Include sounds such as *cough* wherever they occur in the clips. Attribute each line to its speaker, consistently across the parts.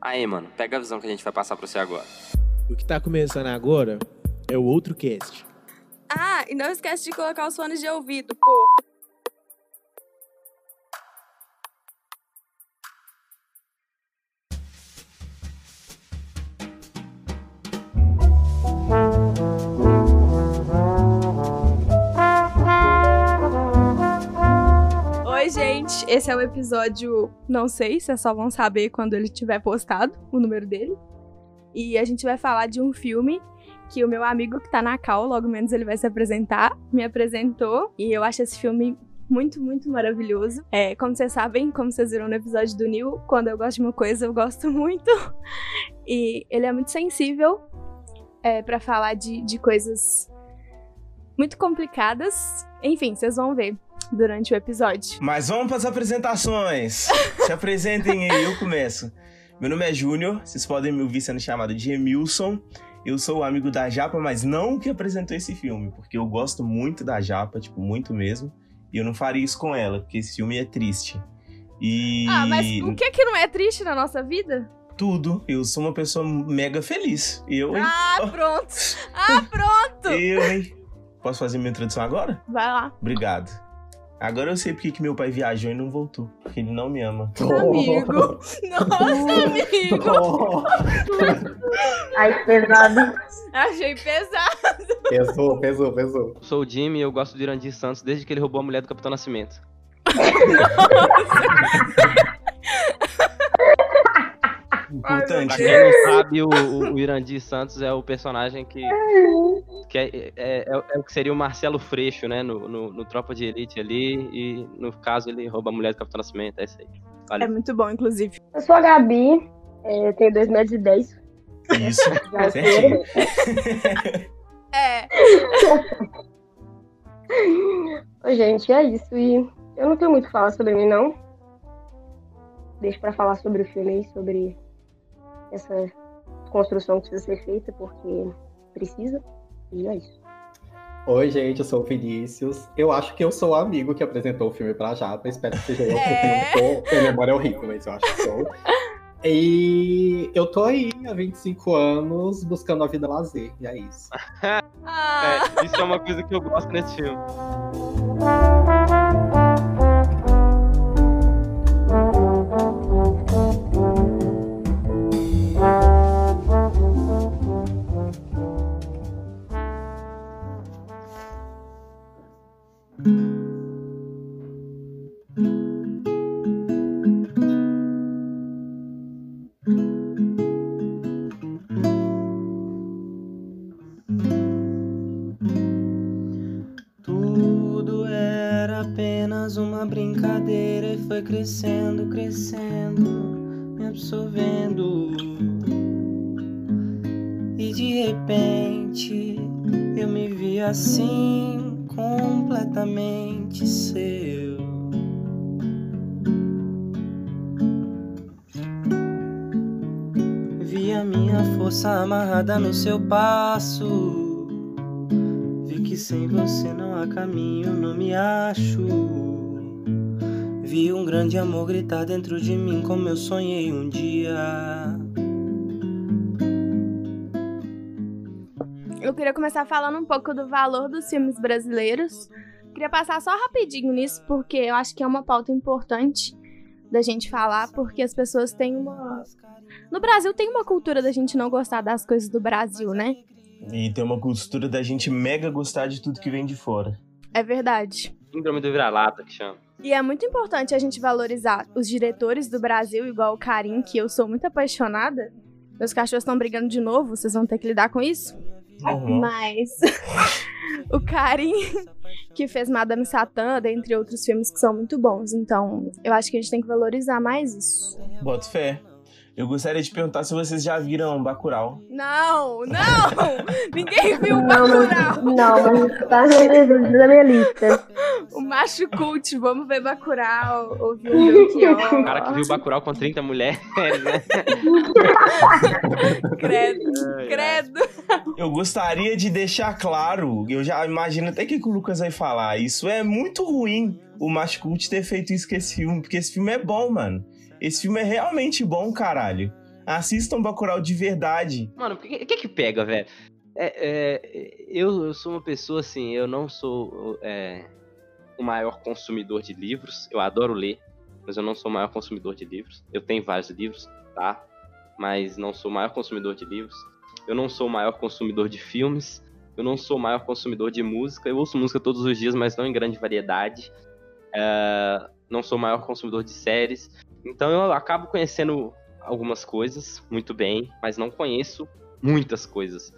Speaker 1: Aí, mano, pega a visão que a gente vai passar pra você agora.
Speaker 2: O que tá começando agora é o outro cast.
Speaker 3: Ah, e não esquece de colocar os fones de ouvido, pô. Esse é o episódio. Não sei, vocês só vão saber quando ele tiver postado o número dele. E a gente vai falar de um filme que o meu amigo que tá na cal, logo menos ele vai se apresentar, me apresentou. E eu acho esse filme muito, muito maravilhoso. É, como vocês sabem, como vocês viram no episódio do Neil, quando eu gosto de uma coisa, eu gosto muito. *laughs* E ele é muito sensível é, para falar de, de coisas muito complicadas. Enfim, vocês vão ver durante o episódio.
Speaker 4: Mas vamos para as apresentações. *laughs* Se apresentem aí, eu começo. Meu nome é Júnior, vocês podem me ouvir sendo chamado de Emilson. Eu sou o amigo da Japa, mas não o que apresentou esse filme, porque eu gosto muito da Japa, tipo, muito mesmo. E eu não faria isso com ela, porque esse filme é triste. E.
Speaker 3: Ah, mas o que que não é triste na nossa vida?
Speaker 4: Tudo. Eu sou uma pessoa mega feliz. Eu, hein?
Speaker 3: Ah, pronto! *laughs* Ah, pronto!
Speaker 4: Eu, hein? Posso fazer minha introdução agora?
Speaker 3: Vai lá.
Speaker 4: Obrigado. Agora eu sei porque que meu pai viajou e não voltou. Porque ele não me ama.
Speaker 3: Amigo! Nossa, *laughs* amigo!
Speaker 5: Ai, pesado.
Speaker 3: Achei pesado.
Speaker 6: Pesou, pesou, pesou.
Speaker 1: Sou o Jimmy e eu gosto do Irandir Santos desde que ele roubou a mulher do Capitão Nascimento. *laughs* *laughs* Pra quem não sabe, o, o, o Irandir Santos é o personagem que, que é, é, é- é o que seria o Marcelo Freixo, né? No, no, no Tropa de Elite ali. E no caso ele rouba a mulher do Capitão Nascimento. É isso aí.
Speaker 3: É
Speaker 1: Valeu.
Speaker 3: muito bom, inclusive.
Speaker 5: Eu sou a Gabi, é, tenho 2 metros e 10.
Speaker 4: Isso. *laughs* Certinho.
Speaker 3: É.
Speaker 5: Oi, gente, é isso. E eu não tenho muito o que falar sobre mim, não. Deixo pra falar sobre o filme aí, sobre essa construção que precisa ser feita, porque precisa. E é isso.
Speaker 6: Oi, gente, eu sou o Vinícius. Eu acho que eu sou o amigo que apresentou o filme pra Japa. Espero que seja eu,
Speaker 3: É.
Speaker 6: porque eu não tô. Minha memória é horrível, mas eu acho que sou. E eu tô aí há 25 anos buscando a vida lazer. E é isso.
Speaker 3: Ah, *laughs*
Speaker 1: É, isso é uma coisa que eu gosto nesse filme.
Speaker 7: Seu passo. Vi que sem você não há caminho, não me acho. Vi um grande amor gritar dentro de mim como eu sonhei um dia.
Speaker 3: eu queria começar falando um pouco do valor dos filmes brasileiros. Queria passar só rapidinho nisso, porque eu acho que é uma pauta importante da gente falar, porque as pessoas têm uma. No Brasil tem uma cultura da gente não gostar das coisas do Brasil, né?
Speaker 4: E tem uma cultura da gente mega gostar de tudo que vem de fora.
Speaker 3: É verdade.
Speaker 1: Síndrome do vira-lata que chama.
Speaker 3: E é muito importante a gente valorizar os diretores do Brasil, igual o Karim, que eu sou muito apaixonada. Meus cachorros estão brigando de novo, vocês vão ter que lidar com isso.
Speaker 4: Normal.
Speaker 3: Mas *laughs* o Karim, que fez Madame Satã, dentre outros filmes que são muito bons. Então, eu acho que a gente tem que valorizar mais isso.
Speaker 4: Boto fé. Eu gostaria de perguntar se vocês já viram Bacurau.
Speaker 3: Não, não! *laughs* Ninguém viu Bacurau!
Speaker 5: não, mas tá na minha lista.
Speaker 3: O macho cult, vamos ver Bacurau, ouvir o *laughs* Belchior.
Speaker 1: O cara que viu Bacurau com 30 mulheres, *laughs* né?
Speaker 3: Credo, credo.
Speaker 4: Eu gostaria de deixar claro, eu já imagino até o que que o Lucas vai falar. Isso é muito ruim, o Macho Cult ter feito isso com esse filme, porque esse filme é bom, mano. Esse filme é realmente bom, caralho. Assistam Bacurau de verdade.
Speaker 1: Mano, o que, que que pega, velho? É, é, eu, eu sou uma pessoa assim, eu não sou é, o maior consumidor de livros. Eu adoro ler, mas eu não sou o maior consumidor de livros. Eu tenho vários livros, tá? Mas não sou o maior consumidor de livros. Eu não sou o maior consumidor de filmes. Eu não sou o maior consumidor de música. Eu ouço música todos os dias, mas não em grande variedade. É, não sou o maior consumidor de séries. Então eu acabo conhecendo algumas coisas muito bem, mas não conheço muitas coisas.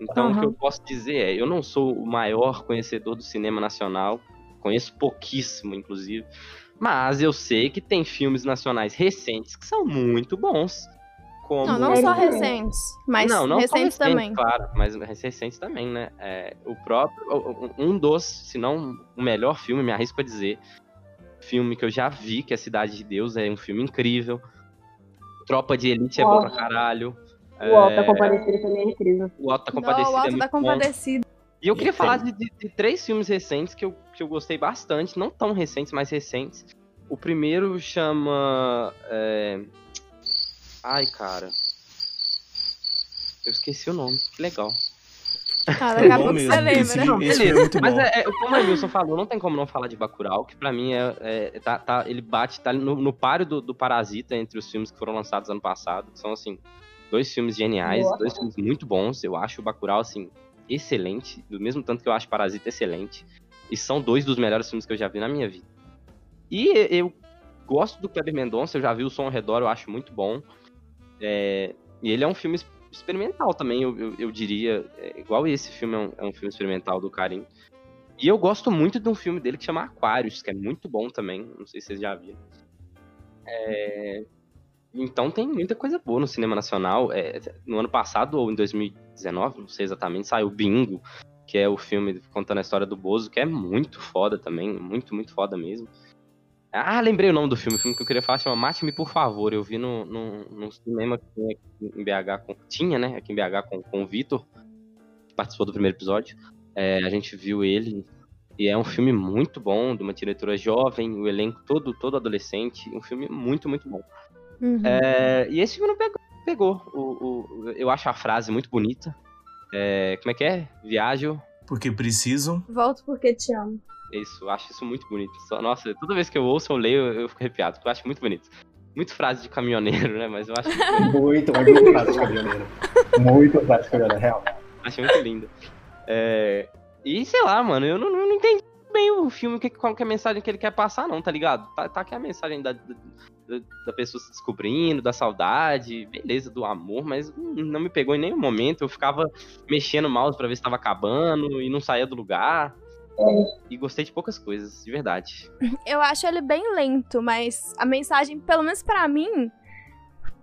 Speaker 1: Então uhum. o que eu posso dizer é, eu não sou o maior conhecedor do cinema nacional, conheço pouquíssimo, inclusive, mas eu sei que tem filmes nacionais recentes que são muito bons. Como...
Speaker 3: Não, não só recentes, mas não, não recentes, recentes também.
Speaker 1: Claro, mas recentes também, né? É, o próprio, um dos, se não o melhor filme, me arrisco a dizer, filme que eu já vi, que é Cidade de Deus, é um filme incrível. Tropa de Elite é bom pra caralho.
Speaker 5: O Alto da Compadecida também é incrível.
Speaker 1: O Alto da Compadecida
Speaker 3: Não, o Alto
Speaker 1: é
Speaker 3: da Compadecida.
Speaker 1: E eu queria falar de, de, de, três filmes recentes que eu, que eu gostei bastante, não tão recentes, mas recentes. O primeiro chama. É... Ai, cara. Eu esqueci o nome, que legal.
Speaker 3: Ah, daqui a pouco você lembra. Esse,
Speaker 1: não, esse beleza. É mas é, é, como o Emilson falou, não tem como não falar de Bacurau, que pra mim é, é tá, tá, ele bate tá no, no páreo do, do, Parasita entre os filmes que foram lançados ano passado, são, assim, dois filmes geniais, Boa. dois filmes muito bons. Eu acho o Bacurau, assim, excelente, do mesmo tanto que eu acho Parasita excelente. E são dois dos melhores filmes que eu já vi na minha vida. E eu gosto do Kleber Mendonça, eu já vi o Som ao Redor, eu acho muito bom. É, e ele é um filme experimental também, eu, eu, eu diria. É, igual esse filme é um, é um, filme experimental do Karim. E eu gosto muito de um filme dele que chama Aquários, que é muito bom também. Não sei se vocês já viram. É, então tem muita coisa boa no cinema nacional. É, no ano passado, ou em 2019, não sei exatamente, saiu Bingo, que é o filme contando a história do Bozo, que é muito foda também, muito, muito foda mesmo. Ah, lembrei o nome do filme, o filme que eu queria falar chama Mate-me Por Favor. Eu vi no, no, no cinema que tinha em BH, com, tinha, né, aqui em BH com, com o Vitor, que participou do primeiro episódio. É, a gente viu ele, e é um filme muito bom, de uma diretora jovem, o elenco todo, todo adolescente, um filme muito, muito bom. Uhum. É, e esse filme não pegou. pegou. O, o, eu acho a frase muito bonita. É, como é que é? Viajo.
Speaker 4: Porque preciso.
Speaker 3: Volto porque te amo.
Speaker 1: Isso, eu acho isso muito bonito. Nossa, toda vez que eu ouço ou leio, eu fico arrepiado, porque eu acho muito bonito. Muito frase de caminhoneiro, né? Mas eu acho.
Speaker 6: muito, muito frase de caminhoneiro. Muito frase de caminhoneiro, real.
Speaker 1: Acho muito lindo. É... E sei lá, mano, eu não, não entendi bem o filme, que, qual que é a mensagem que ele quer passar, não, tá ligado? Tá, tá aqui a mensagem da, da, da pessoa se descobrindo, da saudade, beleza, do amor, mas não me pegou em nenhum momento. Eu ficava mexendo o mouse pra ver se tava acabando e não saía do lugar. É. E gostei de poucas coisas, de verdade.
Speaker 3: Eu acho ele bem lento, mas a mensagem, pelo menos para mim,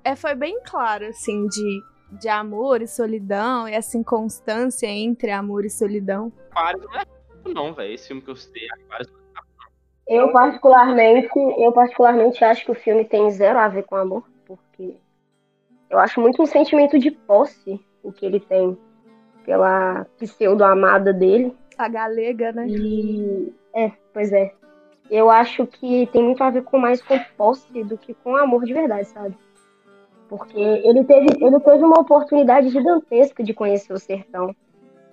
Speaker 3: é, foi bem clara, assim, de, de amor e solidão, e essa inconstância entre amor e solidão.
Speaker 1: Aquários não é não, velho. Esse filme que eu citei, Aquários
Speaker 5: eu particularmente, eu particularmente acho que o filme tem zero a ver com amor, porque eu acho muito um sentimento de posse o que ele tem pela pseudo-amada dele.
Speaker 3: A galega, né?
Speaker 5: E, é, pois é. Eu acho que tem muito a ver com mais com posse do que com amor de verdade, sabe? Porque ele teve, ele teve uma oportunidade gigantesca de conhecer o sertão,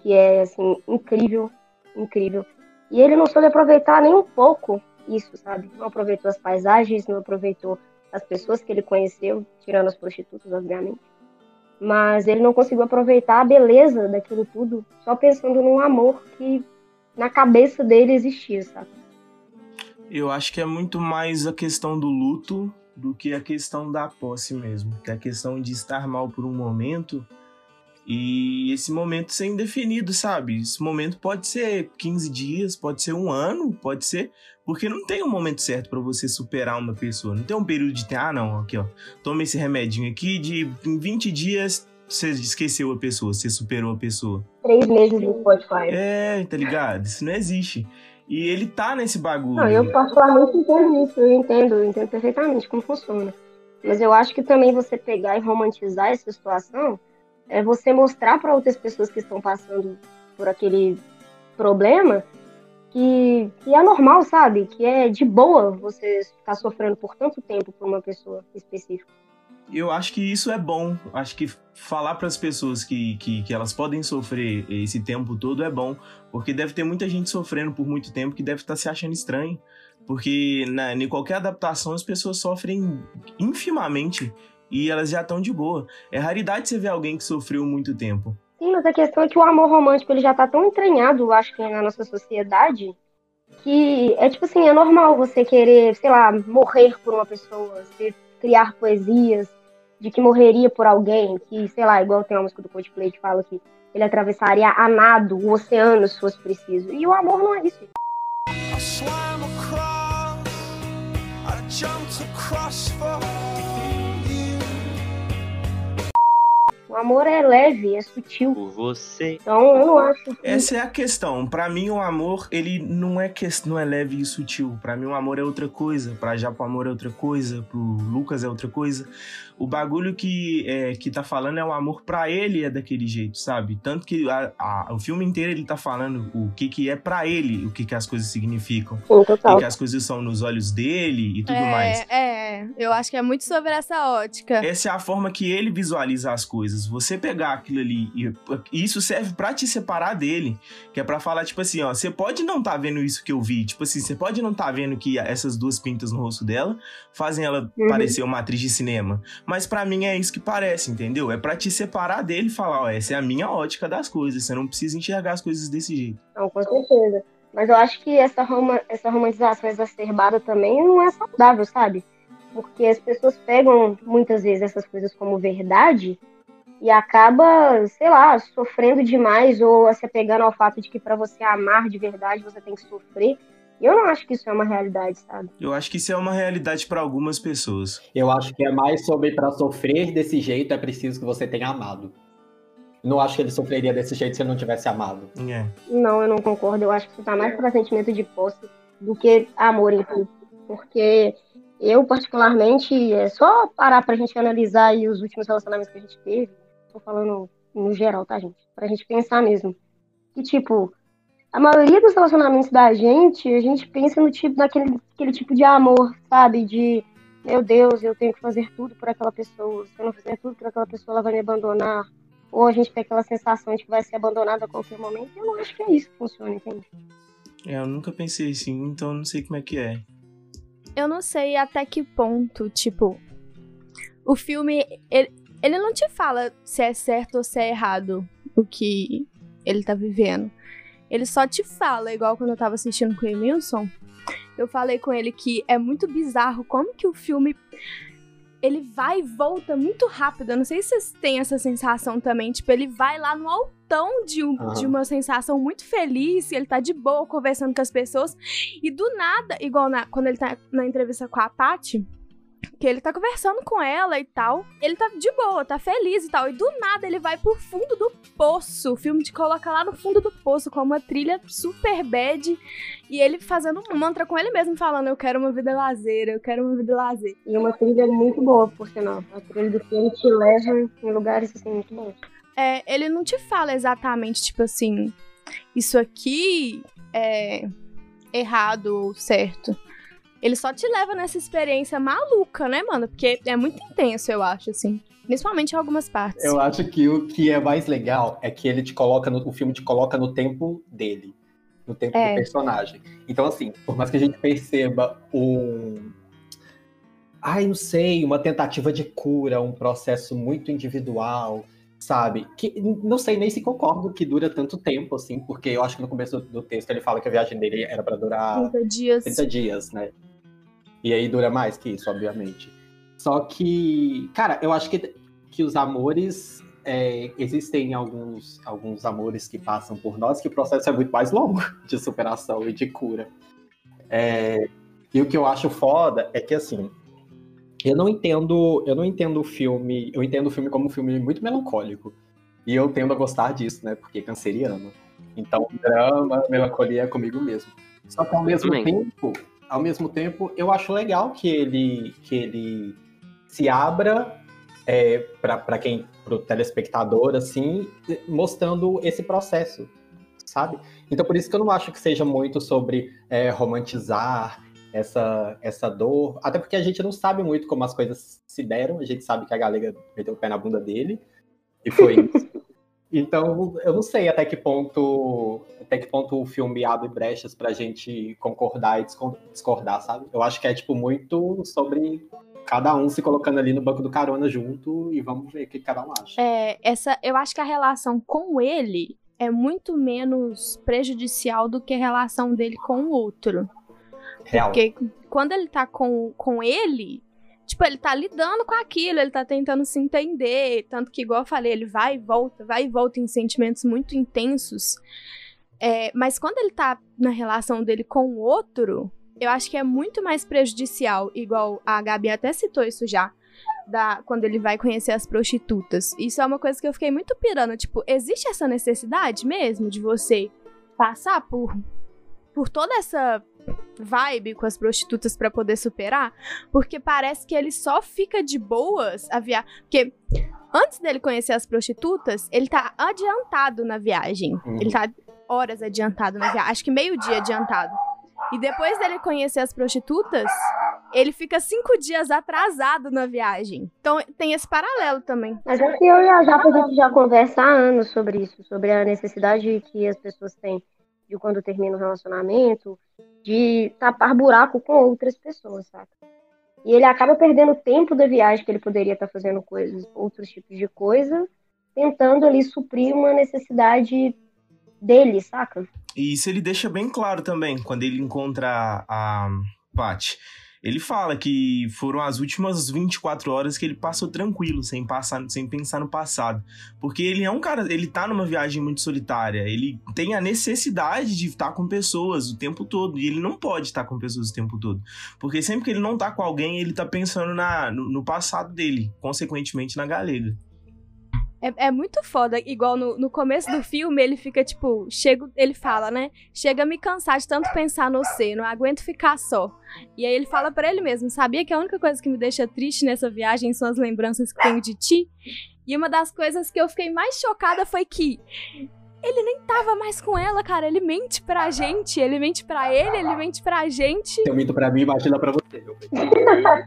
Speaker 5: que é, assim, incrível, incrível. E ele não soube aproveitar nem um pouco isso, sabe? Não aproveitou as paisagens, não aproveitou as pessoas que ele conheceu, tirando as prostitutas, obviamente. Mas ele não conseguiu aproveitar a beleza daquilo tudo, só pensando num amor que na cabeça dele existia, sabe?
Speaker 4: Eu acho que é muito mais a questão do luto do que a questão da posse mesmo. Que é a questão de estar mal por um momento e esse momento ser indefinido, sabe? Esse momento pode ser 15 dias, pode ser um ano, pode ser. Porque não tem um momento certo para você superar uma pessoa. Não tem um período de. Ah, não, aqui, ó. Toma esse remedinho aqui, de em 20 dias você esqueceu a pessoa, você superou a pessoa.
Speaker 5: Três meses no Spotify.
Speaker 4: É, tá ligado? Isso não existe. E ele tá nesse bagulho.
Speaker 5: Não, eu particularmente entendo isso, eu entendo, eu entendo perfeitamente como funciona. Mas eu acho que também você pegar e romantizar essa situação é você mostrar para outras pessoas que estão passando por aquele problema que, que é normal, sabe? Que é de boa você ficar sofrendo por tanto tempo por uma pessoa específica.
Speaker 4: Eu acho que isso é bom. Acho que falar para as pessoas que, que, que elas podem sofrer esse tempo todo é bom, porque deve ter muita gente sofrendo por muito tempo que deve estar se achando estranho. Porque na, em qualquer adaptação as pessoas sofrem infimamente e elas já estão de boa. É raridade você ver alguém que sofreu muito tempo.
Speaker 5: Sim, mas a questão é que o amor romântico ele já tá tão entranhado, acho que na nossa sociedade, que é tipo assim, é normal você querer, sei lá, morrer por uma pessoa, você criar poesias de que morreria por alguém, que, sei lá, igual tem uma música do Coldplay que fala que ele atravessaria a nado o oceano se fosse preciso. E o amor não é isso. I swam across, I jumped across for O amor é leve, é sutil.
Speaker 1: Por você.
Speaker 5: Então eu não acho. Que...
Speaker 4: Essa é a questão. Para mim o amor, ele não é que não é leve e sutil. Para mim o amor é outra coisa. Para já o amor é outra coisa. Pro Lucas é outra coisa. O bagulho que é, que tá falando é o amor para ele é daquele jeito, sabe? Tanto que a, a, o filme inteiro ele tá falando o que que é para ele, o que que as coisas significam. O que as coisas são nos olhos dele e tudo
Speaker 3: é,
Speaker 4: mais.
Speaker 3: É, eu acho que é muito sobre essa ótica.
Speaker 4: Essa é a forma que ele visualiza as coisas. Você pegar aquilo ali e isso serve para te separar dele, que é para falar tipo assim, ó, você pode não tá vendo isso que eu vi, tipo assim, você pode não tá vendo que essas duas pintas no rosto dela fazem ela uhum. parecer uma atriz de cinema, mas para mim é isso que parece, entendeu? É para te separar dele e falar, ó, essa é a minha ótica das coisas, você não precisa enxergar as coisas desse jeito.
Speaker 5: Não, com certeza. Mas eu acho que essa, rom essa romantização exacerbada também não é saudável, sabe? Porque as pessoas pegam muitas vezes essas coisas como verdade e acaba, sei lá, sofrendo demais ou se apegando ao fato de que para você amar de verdade você tem que sofrer. Eu não acho que isso é uma realidade, sabe?
Speaker 4: Eu acho que isso é uma realidade para algumas pessoas.
Speaker 6: Eu acho que é mais sobre para sofrer desse jeito é preciso que você tenha amado. Não acho que ele sofreria desse jeito se ele não tivesse amado.
Speaker 4: É.
Speaker 5: Não, eu não concordo. Eu acho que isso tá mais para sentimento de posse do que amor em si. Porque eu, particularmente, é só parar pra gente analisar os últimos relacionamentos que a gente teve. Tô falando no geral, tá, gente? Pra gente pensar mesmo. Que, tipo, a maioria dos relacionamentos da gente, a gente pensa no tipo daquele aquele tipo de amor, sabe? De meu Deus, eu tenho que fazer tudo por aquela pessoa. Se eu não fizer tudo por aquela pessoa, ela vai me abandonar. Ou a gente tem aquela sensação de que vai ser abandonada a qualquer momento. Eu não acho que é isso que funciona, entende?
Speaker 4: É, eu nunca pensei assim, então eu não sei como é que é.
Speaker 3: Eu não sei até que ponto, tipo, o filme, ele, ele não te fala se é certo ou se é errado o que ele tá vivendo. Ele só te fala, igual quando eu tava assistindo com o Emilson, eu falei com ele que é muito bizarro como que o filme ele vai e volta muito rápido. Eu não sei se vocês têm essa sensação também. Tipo, ele vai lá no altão de, um, uhum. de uma sensação muito feliz, ele tá de boa conversando com as pessoas. E do nada, igual na, quando ele tá na entrevista com a Tati, que ele tá conversando com ela e tal. Ele tá de boa, tá feliz e tal. E do nada ele vai pro fundo do poço. O filme te coloca lá no fundo do poço com uma trilha super bad. E ele fazendo um mantra com ele mesmo, falando: Eu quero uma vida lazer, eu quero uma vida lazer.
Speaker 5: E uma trilha muito boa, por sinal. A trilha do filme te leva em lugares assim muito bons.
Speaker 3: É, ele não te fala exatamente, tipo assim, isso aqui é errado ou certo ele só te leva nessa experiência maluca, né, mano? Porque é muito intenso, eu acho, assim. Principalmente em algumas partes.
Speaker 6: Eu acho que o que é mais legal é que ele te coloca no, o filme te coloca no tempo dele, no tempo é. do personagem. Então, assim, por mais que a gente perceba um. Ai, não sei, uma tentativa de cura, um processo muito individual, sabe? Que não sei nem se concordo que dura tanto tempo, assim, porque eu acho que no começo do, texto ele fala que a viagem dele era para durar
Speaker 3: 30 dias.
Speaker 6: 30 dias, né? E aí dura mais que isso, obviamente. Só que, cara, eu acho que, que os amores. É, existem alguns, alguns amores que passam por nós que o processo é muito mais longo *laughs* de superação e de cura. É, e o que eu acho foda é que assim. Eu não entendo, eu não entendo o filme, eu entendo o filme como um filme muito melancólico. E eu tendo a gostar disso, né? Porque é canceriano. Então, drama, melancolia é comigo mesmo. Só que ao mesmo tempo, ao mesmo tempo, eu acho legal que ele, que ele se abra é, para quem, para o telespectador, assim, mostrando esse processo, sabe? Então, por isso que eu não acho que seja muito sobre é, romantizar essa, essa dor. Até porque a gente não sabe muito como as coisas se deram. A gente sabe que a galega meteu o pé na bunda dele. E foi isso. *laughs* Então, eu não sei até que ponto até que ponto o filme abre brechas pra gente concordar e discordar, sabe? Eu acho que é, tipo, muito sobre cada um se colocando ali no banco do carona junto e vamos ver o que cada um acha.
Speaker 3: É, essa, eu acho que a relação com ele é muito menos prejudicial do que a relação dele com o outro.
Speaker 6: Real.
Speaker 3: Porque quando ele tá com, com ele, tipo, ele tá lidando com aquilo, ele tá tentando se entender. Tanto que, igual eu falei, ele vai e volta, vai e volta em sentimentos muito intensos. É, mas quando ele tá na relação dele com o outro, eu acho que é muito mais prejudicial, igual a Gabi até citou isso já, da, quando ele vai conhecer as prostitutas. Isso é uma coisa que eu fiquei muito pirando. Tipo, existe essa necessidade mesmo de você passar por, por toda essa vibe com as prostitutas para poder superar? Porque parece que ele só fica de boas a viagem. Porque antes dele conhecer as prostitutas, ele tá adiantado na viagem.
Speaker 6: Uhum.
Speaker 3: Ele tá horas adiantado na viagem. Acho que meio-dia adiantado. E depois dele conhecer as prostitutas, ele fica cinco dias atrasado na viagem. Então tem esse paralelo também.
Speaker 5: Mas é que eu e a Japa, a gente já conversa há anos sobre isso, sobre a necessidade que as pessoas têm de quando termina um relacionamento, de tapar buraco com outras pessoas, saca? E ele acaba perdendo tempo da viagem que ele poderia estar fazendo coisas, outros tipos de coisa, tentando ali suprir uma necessidade dele, saca?
Speaker 4: E isso ele deixa bem claro também, quando ele encontra a Paty. Ele fala que foram as últimas 24 horas que ele passou tranquilo, sem passar, sem pensar no passado. Porque ele é um cara, ele tá numa viagem muito solitária, ele tem a necessidade de estar com pessoas o tempo todo, e ele não pode estar com pessoas o tempo todo. Porque sempre que ele não tá com alguém, ele tá pensando na, no, no passado dele, consequentemente na galega.
Speaker 3: É, é muito foda. Igual no, no começo do filme, ele fica tipo, chego, ele fala, né? Chega a me cansar de tanto pensar no você, não aguento ficar só. E aí ele fala pra ele mesmo: sabia que a única coisa que me deixa triste nessa viagem são as lembranças que tenho de ti? E uma das coisas que eu fiquei mais chocada foi que ele nem tava mais com ela, cara. Ele mente pra gente, ele mente pra ele, ele mente pra gente.
Speaker 6: Eu minto pra mim, imagina pra você. *laughs*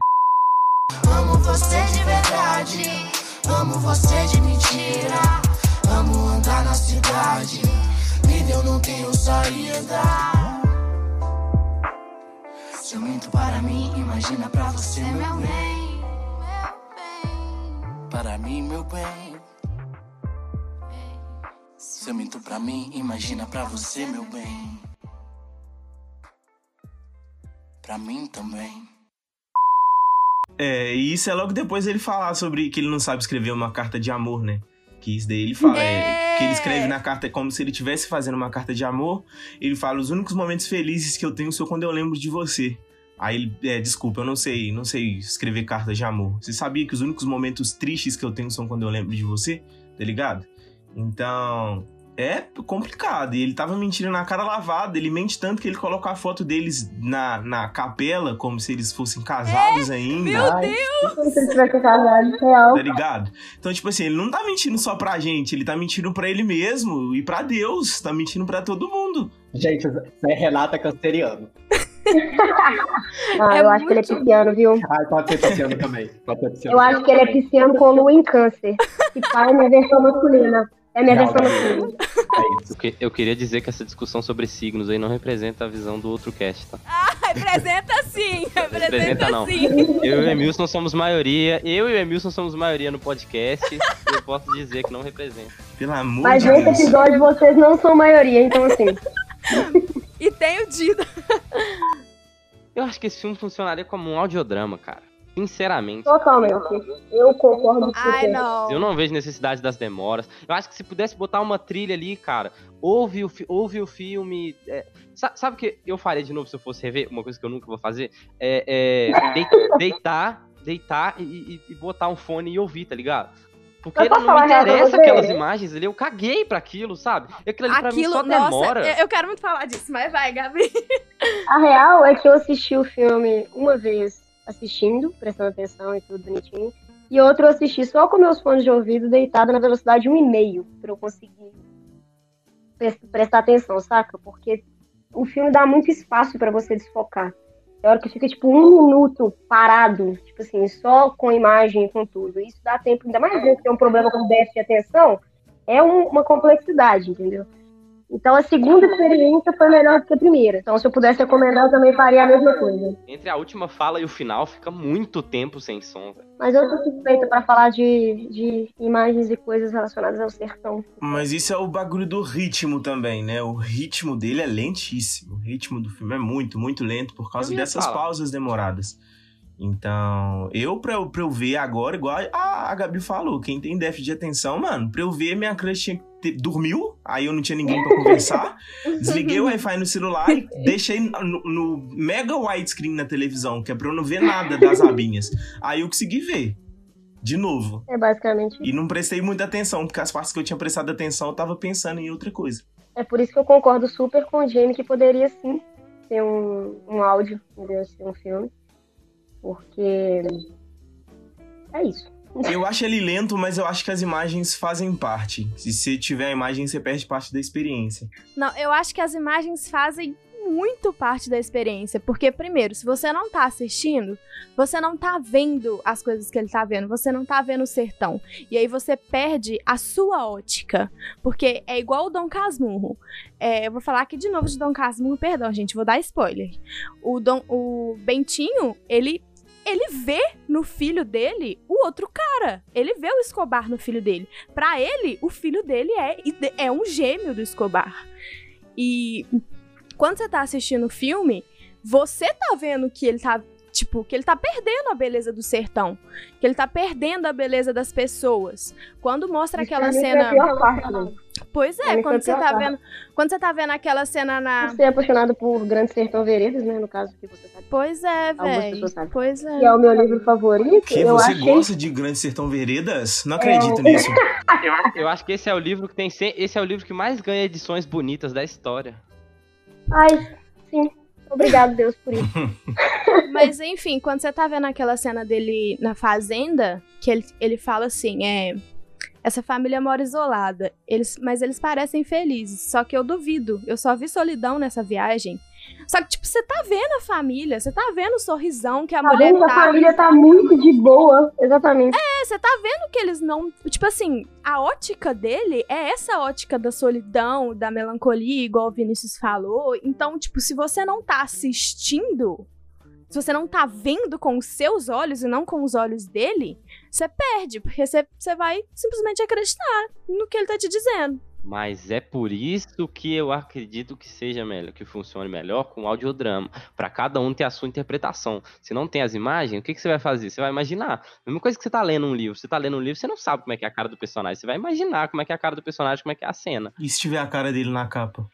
Speaker 8: Amo você de verdade. Amo você de mentira. Amo andar na cidade. Vida eu não tenho saída. Se eu minto para mim, imagina pra você, meu bem. Para mim, meu bem. Se eu minto pra mim, imagina pra você, meu bem. Pra mim também.
Speaker 4: É, e isso é logo depois ele falar sobre que ele não sabe escrever uma carta de amor, né? Que isso daí ele fala, é, que ele escreve na carta como se ele estivesse fazendo uma carta de amor. Ele fala: os únicos momentos felizes que eu tenho são quando eu lembro de você. Aí ele, é, desculpa, eu não sei, não sei escrever cartas de amor. Você sabia que os únicos momentos tristes que eu tenho são quando eu lembro de você? Tá ligado? Então, é complicado. E ele tava mentindo na cara lavada. Ele mente tanto que ele coloca a foto deles na, na capela, como se eles fossem casados ainda.
Speaker 3: Meu
Speaker 6: Ai.
Speaker 3: Deus!
Speaker 5: Como se ele tivesse casado, real.
Speaker 4: Tá ligado? Então, tipo assim, ele não tá mentindo só pra gente, ele tá mentindo pra ele mesmo e pra Deus. Tá mentindo pra todo mundo.
Speaker 6: Gente, é Renata Canceriano. *laughs*
Speaker 5: Ah,
Speaker 3: É
Speaker 5: eu acho que ele é pisciano, viu?
Speaker 6: Ah, pode ser pisciano também. Pode ser pisciano.
Speaker 5: Eu acho que ele é pisciano com lua em câncer. Que pai é minha versão masculina. É minha versão.
Speaker 6: É isso.
Speaker 1: Eu, que- eu queria dizer que essa discussão sobre signos aí não representa a visão do outro cast, tá?
Speaker 3: Representa sim! *laughs* Representa,
Speaker 1: Representa não.
Speaker 3: sim!
Speaker 1: Eu e o Emilson somos maioria. Eu e o Emilson somos maioria no podcast. e eu posso dizer que não representa.
Speaker 4: Pelo amor
Speaker 5: Mas
Speaker 4: de
Speaker 5: nesse
Speaker 4: Deus.
Speaker 5: episódio vocês não são maioria, então assim.
Speaker 3: E tem o Dida.
Speaker 1: Eu acho que esse filme funcionaria como um audiodrama, cara. Sinceramente.
Speaker 5: Totalmente. Eu concordo com você.
Speaker 3: não.
Speaker 1: Eu não vejo necessidade das demoras. Eu acho que se pudesse botar uma trilha ali, cara, ouve o, fi- ouve o filme. é, sa- sabe o que eu faria de novo se eu fosse rever? Uma coisa que eu nunca vou fazer? É, é *laughs* dei- deitar, deitar e, e- e botar um fone e ouvir, tá ligado? Porque
Speaker 5: Eu
Speaker 1: não me interessa aquelas imagens ali, eu caguei pra aquilo, sabe? Aquilo ali pra mim só
Speaker 3: nossa,
Speaker 1: demora.
Speaker 3: eu- eu quero muito falar disso, mas vai, Gabi.
Speaker 5: A real é que eu assisti o filme uma vez assistindo, prestando atenção e tudo bonitinho. E outro eu assisti só com meus fones de ouvido deitado na velocidade 1,5 pra eu conseguir pres- prestar atenção, saca? Porque o filme dá muito espaço pra você desfocar. Tem hora que fica, tipo, um minuto parado, tipo assim, só com imagem e com tudo. Isso dá tempo, ainda mais vezes que tem um problema com déficit de atenção, é um- uma complexidade, entendeu? Então a segunda experiência foi melhor do que a primeira. Então, se eu pudesse recomendar, eu também faria a mesma coisa.
Speaker 1: Entre a última fala e o final fica muito tempo sem som, velho.
Speaker 5: Mas eu sou suspeita pra falar de, de imagens e coisas relacionadas ao sertão.
Speaker 4: Mas isso é o bagulho do ritmo também, né? O ritmo dele é lentíssimo. O ritmo do filme é muito, muito lento por causa dessas
Speaker 1: falar.
Speaker 4: pausas demoradas. Então, eu pra, eu, pra eu ver agora, igual a, a Gabi falou, quem tem déficit de atenção, mano, pra eu ver, minha crush tinha que ter- dormiu, aí eu não tinha ninguém pra conversar, *laughs* desliguei o Wi-Fi no celular e deixei no, no mega widescreen na televisão, que é pra eu não ver nada das abinhas. Aí eu consegui ver, de novo.
Speaker 5: É basicamente
Speaker 4: E não prestei muita atenção, porque as partes que eu tinha prestado atenção eu tava pensando em outra coisa.
Speaker 5: É por isso que eu concordo super com o Jamie que poderia sim ser um, um áudio, entendeu? Ser um filme. Porque. É isso.
Speaker 4: Eu acho ele lento, mas eu acho que as imagens fazem parte. Se você tiver a imagem, você perde parte da experiência.
Speaker 3: Não, eu acho que as imagens fazem muito parte da experiência. Porque, primeiro, se você não tá assistindo, você não tá vendo as coisas que ele tá vendo. Você não tá vendo o sertão. E aí você perde a sua ótica. Porque é igual o Dom Casmurro. É, eu vou falar aqui de novo de Dom Casmurro, perdão, gente, vou dar spoiler. O, Dom, o Bentinho, ele. Ele vê no filho dele o outro cara. Ele vê o Escobar no filho dele. Pra ele, o filho dele é, é um gêmeo do Escobar. E quando você tá assistindo o filme, você tá vendo que ele tá. Tipo, que ele tá perdendo a beleza do sertão. Que ele tá perdendo a beleza das pessoas. Quando mostra
Speaker 5: Isso
Speaker 3: aquela
Speaker 5: foi
Speaker 3: cena.
Speaker 5: né?
Speaker 3: Pois é, quando você tá
Speaker 5: parte.
Speaker 3: vendo. Quando você tá vendo aquela cena na.
Speaker 5: Você é apaixonado por Grande Sertão Veredas, né? No caso que você sabe.
Speaker 3: Pois é, velho. Pois é.
Speaker 5: Que é o meu livro favorito.
Speaker 4: Que
Speaker 5: eu
Speaker 4: você
Speaker 5: achei
Speaker 4: gosta de Grande Sertão Veredas? Não acredito nisso. *laughs*
Speaker 1: Eu acho que esse é o livro que tem. se- Esse é o livro que mais ganha edições bonitas da história.
Speaker 5: Ai, sim. Obrigado, Deus, por isso. *laughs*
Speaker 3: Mas enfim, quando você tá vendo aquela cena dele na fazenda, que ele, ele fala assim, é. Essa família mora isolada, eles, mas eles parecem felizes. Só que eu duvido. Eu só vi solidão nessa viagem. Só que, tipo, você tá vendo a família, você tá vendo o sorrisão que a
Speaker 5: Tá
Speaker 3: mulher
Speaker 5: vendo? A
Speaker 3: tá.
Speaker 5: família tá muito de boa. Exatamente.
Speaker 3: É, você tá vendo que eles não. Tipo assim, a ótica dele é essa ótica da solidão, da melancolia, igual o Vinícius falou. Então, tipo, se você não tá assistindo, se você não tá vendo com os seus olhos e não com os olhos dele, você perde, porque você, você vai simplesmente acreditar no que ele tá te dizendo.
Speaker 1: Mas é por isso que eu acredito que seja melhor, que funcione melhor com audiodrama. Pra cada um ter a sua interpretação. Se não tem as imagens, o que, que você vai fazer? Você vai imaginar. Mesma coisa que você tá lendo um livro. Você tá lendo um livro, você não sabe como é que é a cara do personagem. Você vai imaginar como é que é a cara do personagem, como é que é a cena.
Speaker 4: E se tiver a cara dele na capa?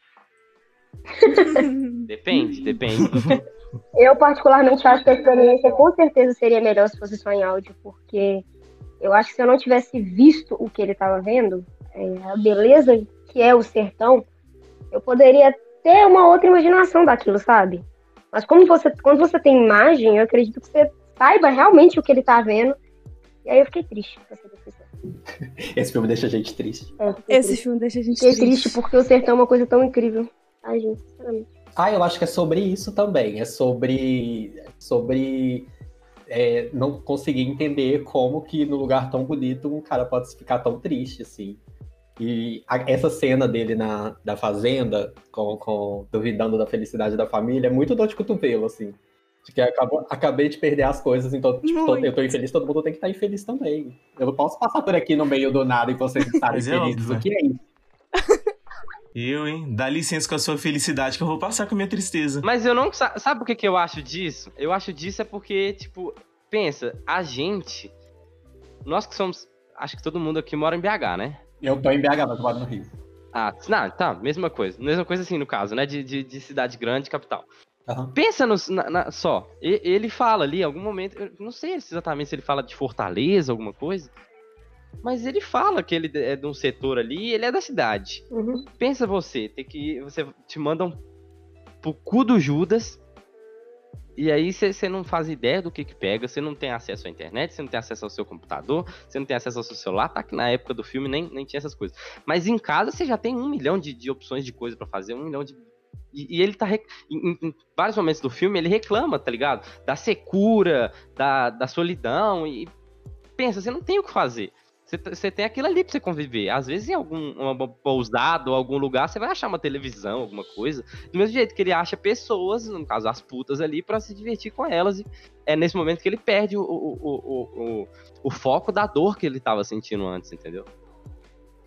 Speaker 4: *laughs*
Speaker 1: Depende, depende. *laughs*
Speaker 5: Eu, particularmente, acho que a experiência com certeza seria melhor se fosse só em áudio, porque eu acho que se eu não tivesse visto o que ele estava vendo, é, a beleza que é o sertão, eu poderia ter uma outra imaginação daquilo, sabe? Mas como você, quando você tem imagem, eu acredito que você saiba realmente o que ele tá vendo. E aí eu fiquei triste, pra ser. *laughs*
Speaker 6: Esse filme deixa a gente triste.
Speaker 5: É, fiquei
Speaker 3: Esse
Speaker 5: triste.
Speaker 3: filme deixa a gente
Speaker 5: Fiquei
Speaker 3: triste.
Speaker 5: triste porque o sertão é uma coisa tão incrível. Ai, gente, sinceramente.
Speaker 6: Ah, eu acho que é sobre isso também. É sobre. Sobre é, não conseguir entender como que no lugar tão bonito um cara pode ficar tão triste, assim. E a- essa cena dele na da fazenda, com, com duvidando da felicidade da família, é muito dor de cotovelo, assim. De que acabou, acabei de perder as coisas, então tipo, tô- eu tô infeliz, todo mundo tem que estar infeliz também. Eu não posso passar por aqui no meio do nada e vocês estarem
Speaker 4: é
Speaker 6: felizes.
Speaker 4: óbvio,
Speaker 6: O que é isso? *laughs*
Speaker 4: Eu, hein? Dá licença com a sua felicidade que eu vou passar com a minha tristeza.
Speaker 1: Mas eu não. sa- Sabe por que, que eu acho disso? Eu acho disso é porque, tipo, pensa, a gente. Nós que somos. Acho que todo mundo aqui mora em BH, né?
Speaker 6: Eu tô em BH, mas eu moro no Rio.
Speaker 1: Ah, não, tá, mesma coisa. Mesma coisa assim, no caso, né? De, de, de cidade grande, capital.
Speaker 6: Aham.
Speaker 1: Pensa no, na- na- só. e- Ele fala ali, em algum momento. Eu não sei exatamente se ele fala de Fortaleza, alguma coisa. Mas ele fala que ele é de um setor ali e ele é da cidade.
Speaker 5: Uhum.
Speaker 1: Pensa você, tem que. Você te mandam pro cu do Judas. E aí você não faz ideia do que que pega, você não tem acesso à internet, você não tem acesso ao seu computador, você não tem acesso ao seu celular, tá que na época do filme nem, nem tinha essas coisas. Mas em casa você já tem um milhão de, de opções de coisa pra fazer, um milhão de E, e ele tá. rec- Em, em- em vários momentos do filme, ele reclama, tá ligado? Da secura, da, da solidão. E pensa, você não tem o que fazer. Você, t- você tem aquilo ali pra você conviver. Às vezes, em algum uma pousada ou algum lugar, você vai achar uma televisão, alguma coisa. Do mesmo jeito que ele acha pessoas, no caso as putas ali, pra se divertir com elas. E é nesse momento que ele perde o, o, o, o, o, foco da dor que ele tava sentindo antes, entendeu?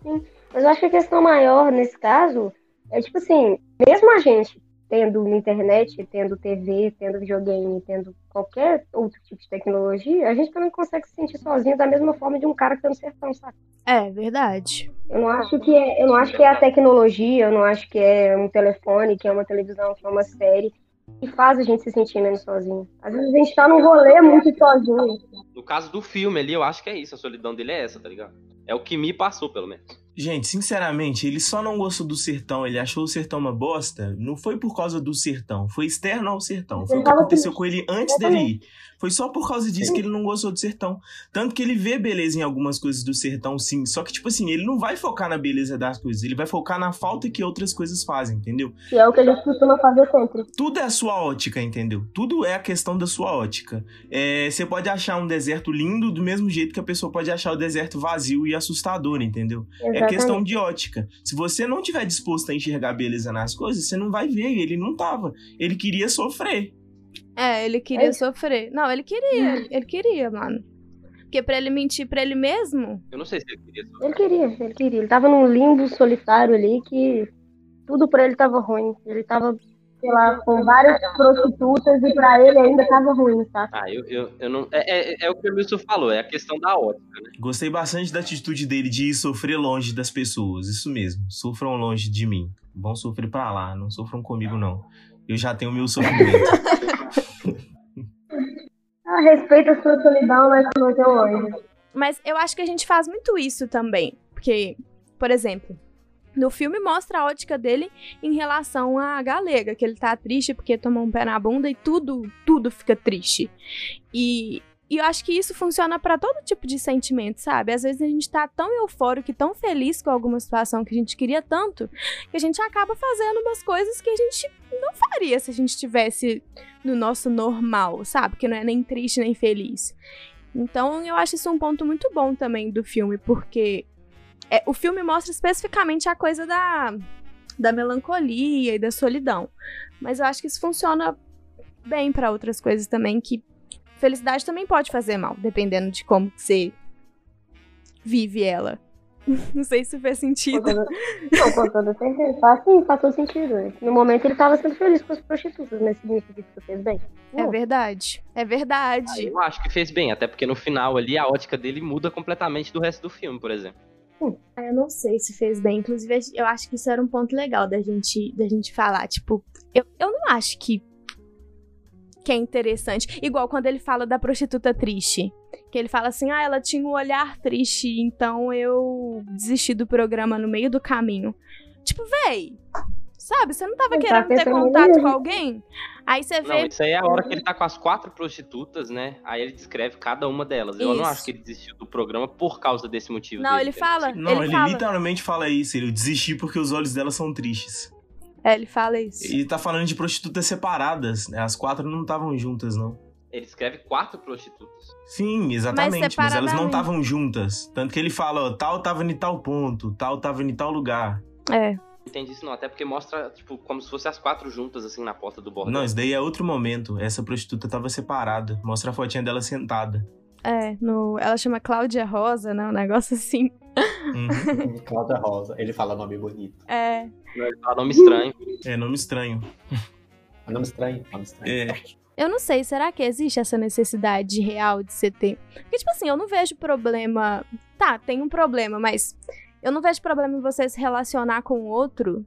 Speaker 5: Mas eu acho que a questão maior nesse caso é tipo assim, mesmo a gente tendo internet, tendo TV, tendo videogame, tendo qualquer outro tipo de tecnologia, a gente também consegue se sentir sozinho da mesma forma de um cara que tá no sertão, sabe?
Speaker 3: É, verdade.
Speaker 5: Eu não acho que é, eu não acho que é a tecnologia, eu não acho que é um telefone, que é uma televisão, que é uma série que faz a gente se sentir menos sozinho. Às vezes a gente tá num rolê muito sozinho.
Speaker 1: No caso do filme ali, eu acho que é isso. A solidão dele é essa, tá ligado? É o que me passou, pelo menos.
Speaker 4: Gente, sinceramente, ele só não gostou do sertão, ele achou o sertão uma bosta, não foi por causa do sertão, foi externo ao sertão. Foi o que aconteceu com ele antes dele ir. Foi só por causa disso que ele não gostou do sertão. Tanto que ele vê beleza em algumas coisas do sertão, sim. Só que, tipo assim, ele não vai focar na beleza das coisas, ele vai focar na falta que outras coisas fazem, entendeu?
Speaker 5: Que é o que a gente costuma fazer sempre.
Speaker 4: Tudo é a sua ótica, entendeu? Tudo é a questão da sua ótica. É, você pode achar um deserto lindo do mesmo jeito que a pessoa pode achar o deserto vazio e assustador, entendeu? É questão de ótica. Se você não tiver disposto a enxergar beleza nas coisas, você não vai ver. Ele não tava. Ele queria sofrer.
Speaker 3: É, ele queria
Speaker 5: É.
Speaker 3: sofrer. Não, ele queria, ele queria, mano. Porque pra ele mentir pra ele mesmo,
Speaker 1: Eu não sei se ele queria.
Speaker 5: Ele queria, ele queria. Ele tava num limbo solitário ali que tudo pra ele tava ruim. Ele tava, sei lá, com várias prostitutas e pra ele ainda tava ruim, tá?
Speaker 1: Ah, eu, eu, eu não. É, é, é o que o Wilson falou, é a questão da ótica, né?
Speaker 4: Gostei bastante da atitude dele de ir sofrer longe das pessoas. Isso mesmo. Sofram longe de mim. Vão sofrer pra lá. Não sofram comigo, não. Eu já tenho meu sofrimento. *laughs*
Speaker 5: Ah, respeita a sua solidão, mas não teu longe.
Speaker 3: Mas eu acho que a gente faz muito isso também. Porque, por exemplo, no filme mostra a ótica dele em relação à galega, que ele tá triste porque tomou um pé na bunda e tudo, tudo fica triste. E, e eu acho que isso funciona pra todo tipo de sentimento, sabe? Às vezes a gente tá tão eufórico e tão feliz com alguma situação que a gente queria tanto, que a gente acaba fazendo umas coisas que a gente não faria se a gente estivesse no nosso normal, sabe? Que não é nem triste nem feliz. Então eu acho isso um ponto muito bom também do filme, porque é, o filme mostra especificamente a coisa da, da melancolia e da solidão. Mas eu acho que isso funciona bem pra outras coisas também, que felicidade também pode fazer mal, dependendo de como você vive ela. *laughs* Não sei se fez
Speaker 5: Com
Speaker 3: sentido.
Speaker 5: toda- Não, com toda certeza. Faz sim, faz todo sentido. né? No momento ele tava sendo feliz com as prostitutas, mas significa que isso fez bem.
Speaker 3: É verdade. É verdade.
Speaker 1: Eu acho que fez bem, até porque no final ali a ótica dele muda completamente do resto do filme, por exemplo.
Speaker 3: Ah, Eu não sei se fez bem. Inclusive, eu acho que isso era um ponto legal da gente, da gente falar. Tipo, eu, eu não acho que, que é interessante. Igual quando ele fala da prostituta triste. Que ele fala assim, ah, ela tinha um olhar triste, então eu desisti do programa no meio do caminho. Tipo, véi, sabe, você não tava
Speaker 5: Não tá
Speaker 3: querendo ter
Speaker 5: pensando
Speaker 3: contato com alguém? Aí você
Speaker 1: Não,
Speaker 3: vê.
Speaker 1: isso aí é a hora que ele tá com as quatro prostitutas, né? Aí ele descreve cada uma delas. Eu não
Speaker 3: Isso.
Speaker 1: acho que ele desistiu do programa por causa desse motivo.
Speaker 3: Não,
Speaker 1: dele,
Speaker 3: ele fala.
Speaker 4: Não,
Speaker 3: ele,
Speaker 4: ele,
Speaker 3: fala.
Speaker 4: literalmente fala isso. Ele desistiu porque os olhos dela são tristes.
Speaker 3: É, ele fala isso.
Speaker 4: Ele tá falando de prostitutas separadas. né? As quatro não estavam juntas, não.
Speaker 1: Ele escreve quatro prostitutas.
Speaker 4: Sim, exatamente. Mas, elas não estavam juntas. Tanto que ele fala, ó, tal tava em tal ponto, tal tava em tal lugar.
Speaker 3: É.
Speaker 1: Não entendi isso não, até porque mostra, tipo, como se fossem as quatro juntas, assim, na porta do bordel.
Speaker 4: Não, isso daí é outro momento. Essa prostituta tava separada. Mostra a fotinha dela sentada.
Speaker 3: É, no, ela chama Cláudia Rosa, né? Um negócio assim.
Speaker 4: Uhum. *laughs*
Speaker 6: Cláudia Rosa. Ele fala nome bonito.
Speaker 3: É.
Speaker 1: Ele fala nome estranho.
Speaker 4: É nome estranho.
Speaker 6: É nome estranho. Nome estranho.
Speaker 4: É.
Speaker 3: Eu não sei, será que existe essa necessidade real de você ter. Porque, tipo assim, eu não vejo problema. Tá, tem um problema, mas eu não vejo problema em você se relacionar com outro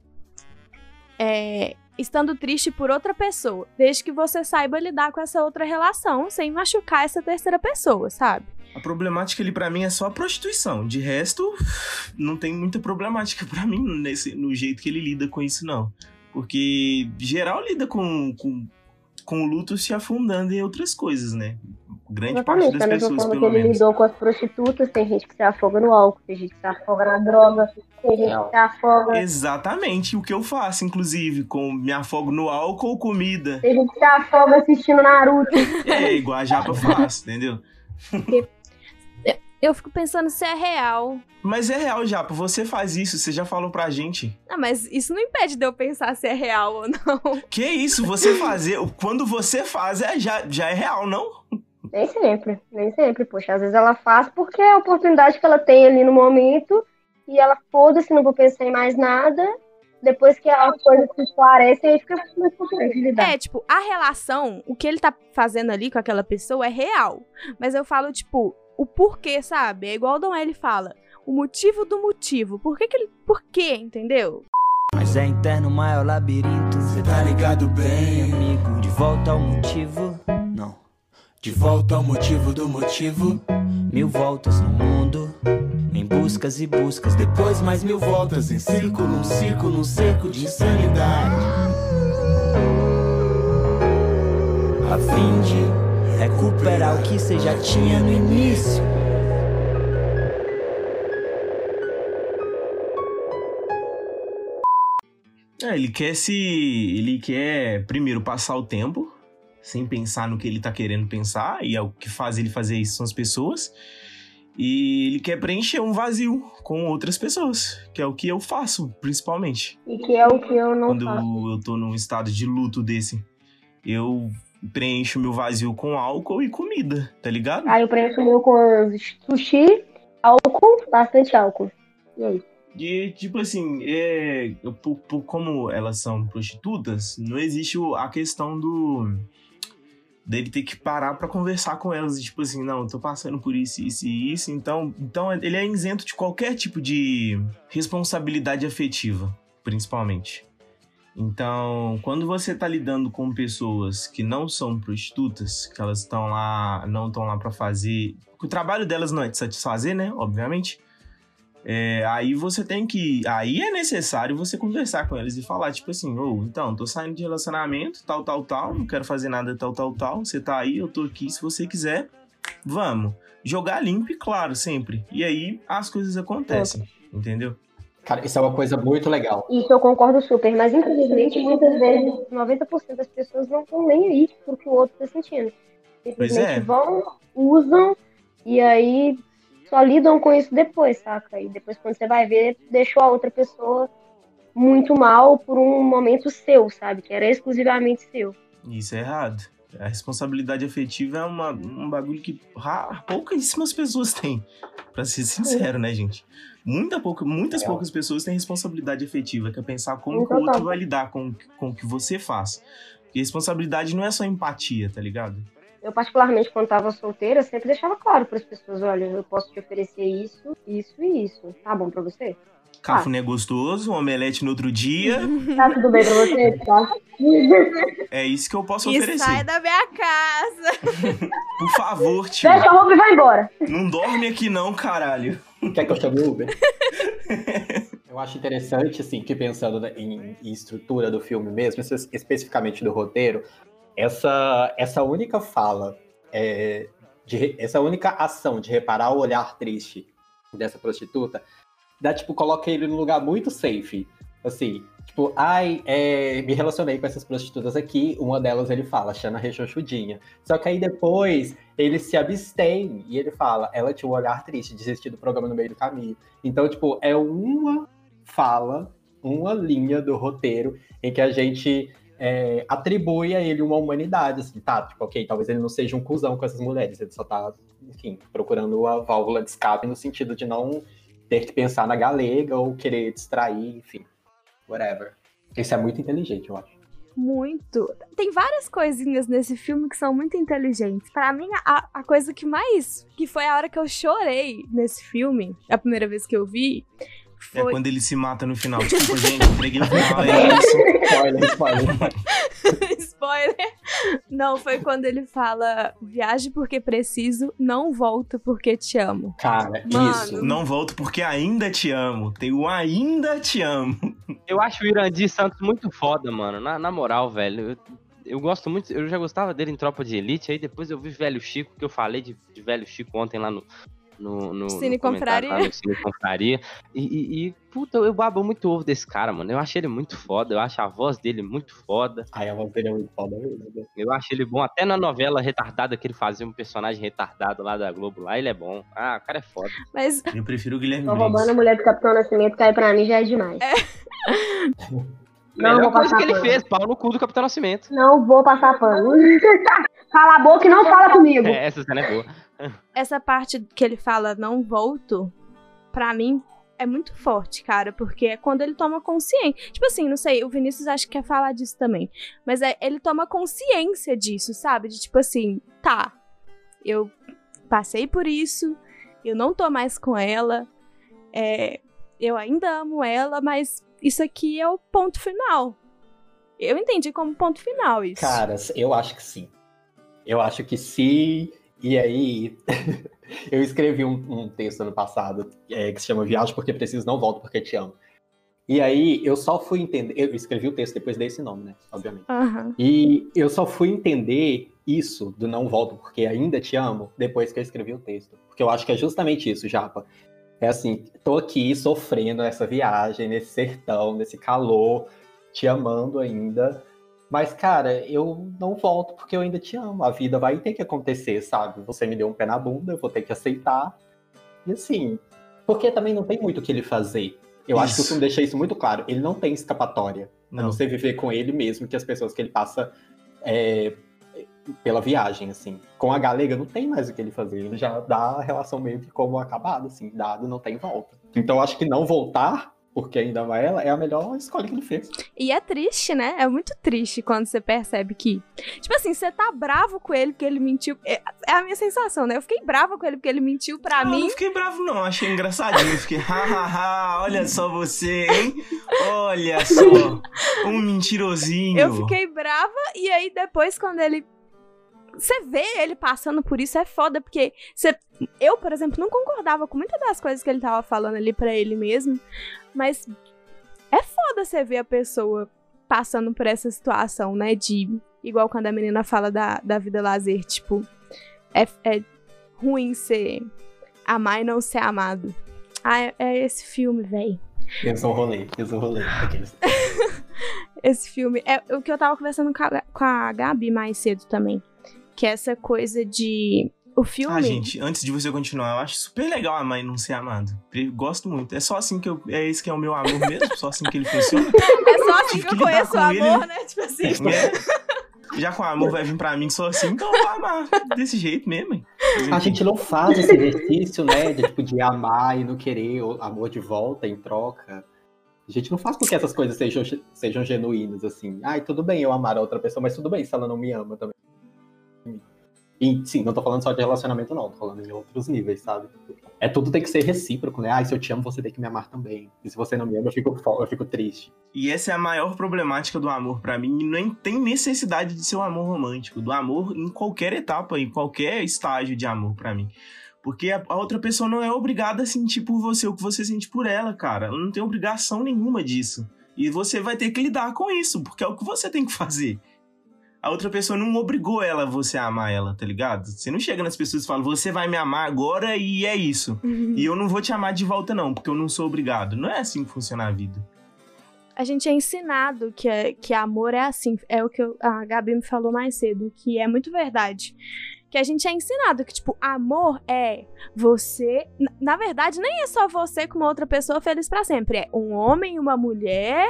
Speaker 3: é, estando triste por outra pessoa. Desde que você saiba lidar com essa outra relação sem machucar essa terceira pessoa, sabe?
Speaker 4: A problemática ali pra mim é só a prostituição. De resto, *laughs* não tem muita problemática pra mim nesse, no jeito que ele lida com isso, não. Porque geral lida com, com, com o luto se afundando em outras coisas, né? Grande parte
Speaker 5: Exatamente,
Speaker 4: das
Speaker 5: da mesma
Speaker 4: pessoas,
Speaker 5: forma que ele
Speaker 4: menos.
Speaker 5: lidou com as prostitutas, tem gente que se afoga no álcool, tem gente que se afoga na droga, tem gente que se afoga.
Speaker 4: Exatamente o que eu faço, inclusive, com me afogo no álcool ou comida.
Speaker 5: Tem gente que se afoga assistindo Naruto.
Speaker 4: É igual a japa faz, entendeu?
Speaker 3: Eu fico pensando se é real.
Speaker 4: Mas é real, Japa, você faz isso, você já falou pra gente.
Speaker 3: Ah, mas isso não impede de eu pensar se é real ou não.
Speaker 4: Que isso, você fazer, quando você faz, é, já, já é real, não?
Speaker 5: Nem sempre, nem sempre, poxa. Às vezes ela faz porque é a oportunidade que ela tem ali no momento e ela, foda-se, não vou pensar em mais nada. Depois que as coisas se esclarecem, aí fica mais complexo de lidar.
Speaker 3: É, tipo, a relação, o que ele tá fazendo ali com aquela pessoa é real. Mas eu falo, tipo, o porquê, sabe? É igual o Dom L fala. O motivo do motivo. Por que que ele... Por quê, entendeu?
Speaker 7: Mas é interno, maior labirinto.
Speaker 8: Cê tá ligado bem,
Speaker 7: Amigo, de volta ao motivo. Não.
Speaker 8: De volta ao motivo do motivo.
Speaker 7: Mil voltas no mundo. Em buscas e buscas.
Speaker 8: Depois mais mil voltas em círculo, um círculo, um cerco de insanidade.
Speaker 7: A fim de recuperar o que você já tinha no início.
Speaker 4: É, ele quer se. Ele quer, primeiro, passar o tempo, sem pensar no que ele tá querendo pensar, e é o que faz ele fazer isso são as pessoas. E ele quer preencher um vazio com outras pessoas, que é o que eu faço, principalmente.
Speaker 5: E que é o que eu não
Speaker 4: Quando
Speaker 5: faço.
Speaker 4: eu tô num estado de luto desse. Eu preencho meu vazio com álcool e comida, tá ligado?
Speaker 5: Aí eu preencho meu com sushi, álcool, bastante álcool. E aí?
Speaker 4: E, tipo assim, é, por- por como elas são prostitutas, não existe a questão do. Dele ter que parar pra conversar com elas. E, tipo assim, não, eu tô passando por isso, isso e isso. Então, então, ele é isento de qualquer tipo de responsabilidade afetiva, principalmente. Então, quando você tá lidando com pessoas que não são prostitutas, que elas estão lá, não estão lá pra fazer. O trabalho delas não é de satisfazer, né? Obviamente. É, aí você tem que. Aí é necessário você conversar com eles e falar, tipo assim, ô, então, tô saindo de relacionamento, tal, tal, tal, não quero fazer nada, tal, tal, tal. Você tá aí, eu tô aqui, se você quiser, vamos. Jogar limpo e claro, sempre. E aí as coisas acontecem, entendeu?
Speaker 6: Cara, isso é uma coisa muito legal.
Speaker 5: Isso eu concordo super, mas infelizmente muitas vezes 90% das pessoas não estão nem aí pro que o outro tá sentindo. Simplesmente
Speaker 4: é.
Speaker 5: vão, usam e aí só lidam com isso depois, saca? E depois quando você vai ver, deixou a outra pessoa muito mal por um momento seu, sabe? Que era exclusivamente seu.
Speaker 4: Isso é errado. A responsabilidade afetiva é uma, um bagulho que pouquíssimas pessoas têm. Pra ser sincero, né, gente? Muita pouca, muitas
Speaker 6: Real.
Speaker 4: poucas pessoas têm responsabilidade afetiva, que é pensar como que o outro
Speaker 5: total.
Speaker 4: vai lidar com, com o que você faz. E responsabilidade não é só empatia, tá ligado?
Speaker 5: Eu, particularmente, quando tava solteira, sempre deixava claro para as pessoas: olha, eu posso te oferecer isso, isso e isso. Tá bom pra você?
Speaker 4: Cafuné gostoso, um omelete no outro dia. *laughs*
Speaker 5: Tá tudo bem pra você? Tá.
Speaker 4: É isso que eu posso
Speaker 3: E
Speaker 4: oferecer.
Speaker 3: sai da minha casa. *laughs*
Speaker 4: Por favor, tio.
Speaker 5: Fecha a roupa e vai embora.
Speaker 4: Não dorme aqui não, caralho.
Speaker 6: Quer que eu chame o Uber? *laughs* eu acho interessante, assim, que pensando em, em estrutura do filme mesmo, espe- especificamente do roteiro, essa, essa única fala, é, de essa única ação de reparar o olhar triste dessa prostituta, dá, tipo, coloca ele num lugar muito safe. Assim, tipo, ai, é, me relacionei com essas prostitutas aqui, uma delas ele fala, Xana Rechonchudinha. Só que aí depois ele se abstém e ele fala, ela tinha um olhar triste, desistir do programa no meio do caminho. Então, tipo, é uma fala, uma linha do roteiro em que a gente é, atribui a ele uma humanidade, assim, tá? Tipo, ok, talvez ele não seja um cuzão com essas mulheres, ele só tá, enfim, procurando a válvula de escape no sentido de não ter que pensar na galega ou querer distrair, enfim, whatever. Isso é muito inteligente, eu acho.
Speaker 3: Muito. Tem várias coisinhas nesse filme que são muito inteligentes. Pra mim, a, a coisa que mais. que foi a hora que eu chorei nesse filme, a primeira vez que eu vi.
Speaker 4: É
Speaker 3: Foi.
Speaker 4: quando ele se mata no final. Desculpa, gente, entreguei o final. É isso.
Speaker 6: Spoiler, spoiler. *laughs*
Speaker 3: Spoiler. Não, foi quando ele fala: viaje porque preciso, não volto porque te amo.
Speaker 6: Cara,
Speaker 3: Mano.
Speaker 6: isso.
Speaker 4: Não volto porque ainda te amo. Tem o ainda te amo.
Speaker 1: Eu acho o Irandir Santos muito foda, mano. Na, na moral, velho. Eu- eu gosto muito, eu já gostava dele em Tropa de Elite, aí depois eu vi Velho Chico, que eu falei de, de Velho Chico ontem lá no. No, no,
Speaker 3: Cine
Speaker 1: no comentário,
Speaker 3: Confraria.
Speaker 1: lá no Cine Confraria. E, e, e, puta, eu babo muito ovo desse cara, mano. Eu achei ele muito foda, eu acho a voz dele muito foda.
Speaker 6: Aí a voz dele é muito foda mesmo. né?
Speaker 1: Eu acho ele bom. Até na novela retardada que ele fazia um personagem retardado lá da Globo, lá ele é bom. Ah, o cara é foda.
Speaker 3: Mas
Speaker 4: Eu prefiro o Guilherme
Speaker 5: Tô roubando a mulher do Capitão Nascimento, que aí pra mim já é demais. *laughs* Não,
Speaker 1: Melhor
Speaker 5: vou
Speaker 1: coisa
Speaker 5: passar
Speaker 1: que ele
Speaker 5: pano.
Speaker 1: fez, pau no cu do Capitão Nascimento.
Speaker 5: Não vou passar pano. *laughs* Cala a boca e não fala comigo.
Speaker 1: É, essa cena é boa.
Speaker 3: Essa parte que ele fala não volto, pra mim é muito forte, cara, porque é quando ele toma consciência. Tipo assim, não sei, o Vinícius acho que quer falar disso também. Mas é, ele toma consciência disso, sabe? De tipo assim, tá, eu passei por isso, eu não tô mais com ela, é, eu ainda amo ela, mas isso aqui é o ponto final. Eu entendi como ponto final isso.
Speaker 6: Cara, eu acho que sim. Eu acho que sim. E aí, *laughs* eu escrevi um, um texto ano passado é, que se chama Viagem porque preciso, não volto porque te amo. E aí, eu só fui entender. Eu escrevi o texto depois desse nome, né? Obviamente.
Speaker 3: Aham.
Speaker 6: E eu só fui entender isso do não volto porque ainda te amo depois que eu escrevi o texto. Porque eu acho que é justamente isso, Japa. É assim, tô aqui sofrendo essa viagem, nesse sertão, nesse calor, te amando ainda. Mas, cara, eu não volto porque eu ainda te amo. A vida vai ter que acontecer, sabe? Você me deu um pé na bunda, eu vou ter que aceitar. E assim, porque também não tem muito o que ele fazer. Eu acho que o
Speaker 4: Isso.
Speaker 6: filme deixa isso muito claro. Ele não tem escapatória. A
Speaker 4: Não.
Speaker 6: não ser viver com ele mesmo que as pessoas que ele passa é, pela viagem, assim. Com a galega não tem mais o que ele fazer. Ele já dá a relação meio que como acabada, assim. Dado, não tem volta. Então eu acho que não voltar, porque ainda ama ela, é a melhor escolha que ele fez.
Speaker 3: E é triste, né? É muito triste quando você percebe que. Tipo assim, você tá bravo com ele porque ele mentiu. É, é a minha sensação, né? Eu fiquei brava com ele porque ele mentiu pra
Speaker 4: Não,
Speaker 3: mim.
Speaker 4: não fiquei bravo, não. Achei engraçadinho. Fiquei, hahaha, olha só você, hein? Olha só, um mentirosinho.
Speaker 3: Eu fiquei brava e aí depois quando ele. Você vê ele passando por isso, é foda, porque você... eu, por exemplo, não concordava com muitas das coisas que ele tava falando ali pra ele mesmo, mas é foda você ver a pessoa passando por essa situação, né? De. Igual quando a menina fala da, da vida lazer, tipo, é, é ruim ser amar e não ser amado. Ah, é, é esse filme, véi.
Speaker 6: Fez um rolê, fez um rolê. Aqueles- *laughs*
Speaker 3: esse filme. É o que eu tava conversando com a, com a Gabi mais cedo também. Que é essa coisa de. O filme.
Speaker 4: Ah, gente, antes de você continuar, eu acho super legal amar e não ser amado. Pre- Gosto muito. É só assim que eu. É esse que é o meu amor mesmo? Só assim que ele funciona? *laughs*
Speaker 3: É só assim
Speaker 4: Tive
Speaker 3: que eu
Speaker 4: que lidar
Speaker 3: conheço o amor,
Speaker 4: ele.
Speaker 3: né? Tipo assim.
Speaker 4: É. Já com o amor vai vir pra mim só assim, então eu vou amar desse jeito mesmo. hein?
Speaker 6: A gente não faz esse exercício, né? De, tipo, de amar e não querer o amor de volta em troca. A gente não faz com que essas coisas sejam, sejam genuínas, assim. Ai, tudo bem eu amar a outra pessoa, mas tudo bem se ela não me ama também. E, sim, não tô falando só de relacionamento, não. Tô falando em outros níveis, sabe? É tudo tem que ser recíproco, né? Ai, se eu te amo, você tem que me amar também. E se você não me ama, eu fico, eu fico triste.
Speaker 4: E essa é a maior problemática do amor pra mim. E nem tem necessidade de ser um amor romântico. Do amor em qualquer etapa, em qualquer estágio de amor pra mim. Porque a outra pessoa não é obrigada a sentir por você o que você sente por ela, cara. Ela não tem obrigação nenhuma disso. E você vai ter que lidar com isso, porque é o que você tem que fazer. A outra pessoa não obrigou ela a você amar ela, tá ligado? Você não chega nas pessoas e fala, você vai me amar agora e é isso. E eu não vou te amar de volta, não, porque eu não sou obrigado. Não é assim que funciona a vida.
Speaker 3: A gente é ensinado que, é, que amor é assim. É o que eu- a Gabi me falou mais cedo, que é muito verdade. Que a gente é ensinado que, tipo, amor é você. na- verdade, nem é só você com uma outra pessoa feliz pra sempre. É um homem e uma mulher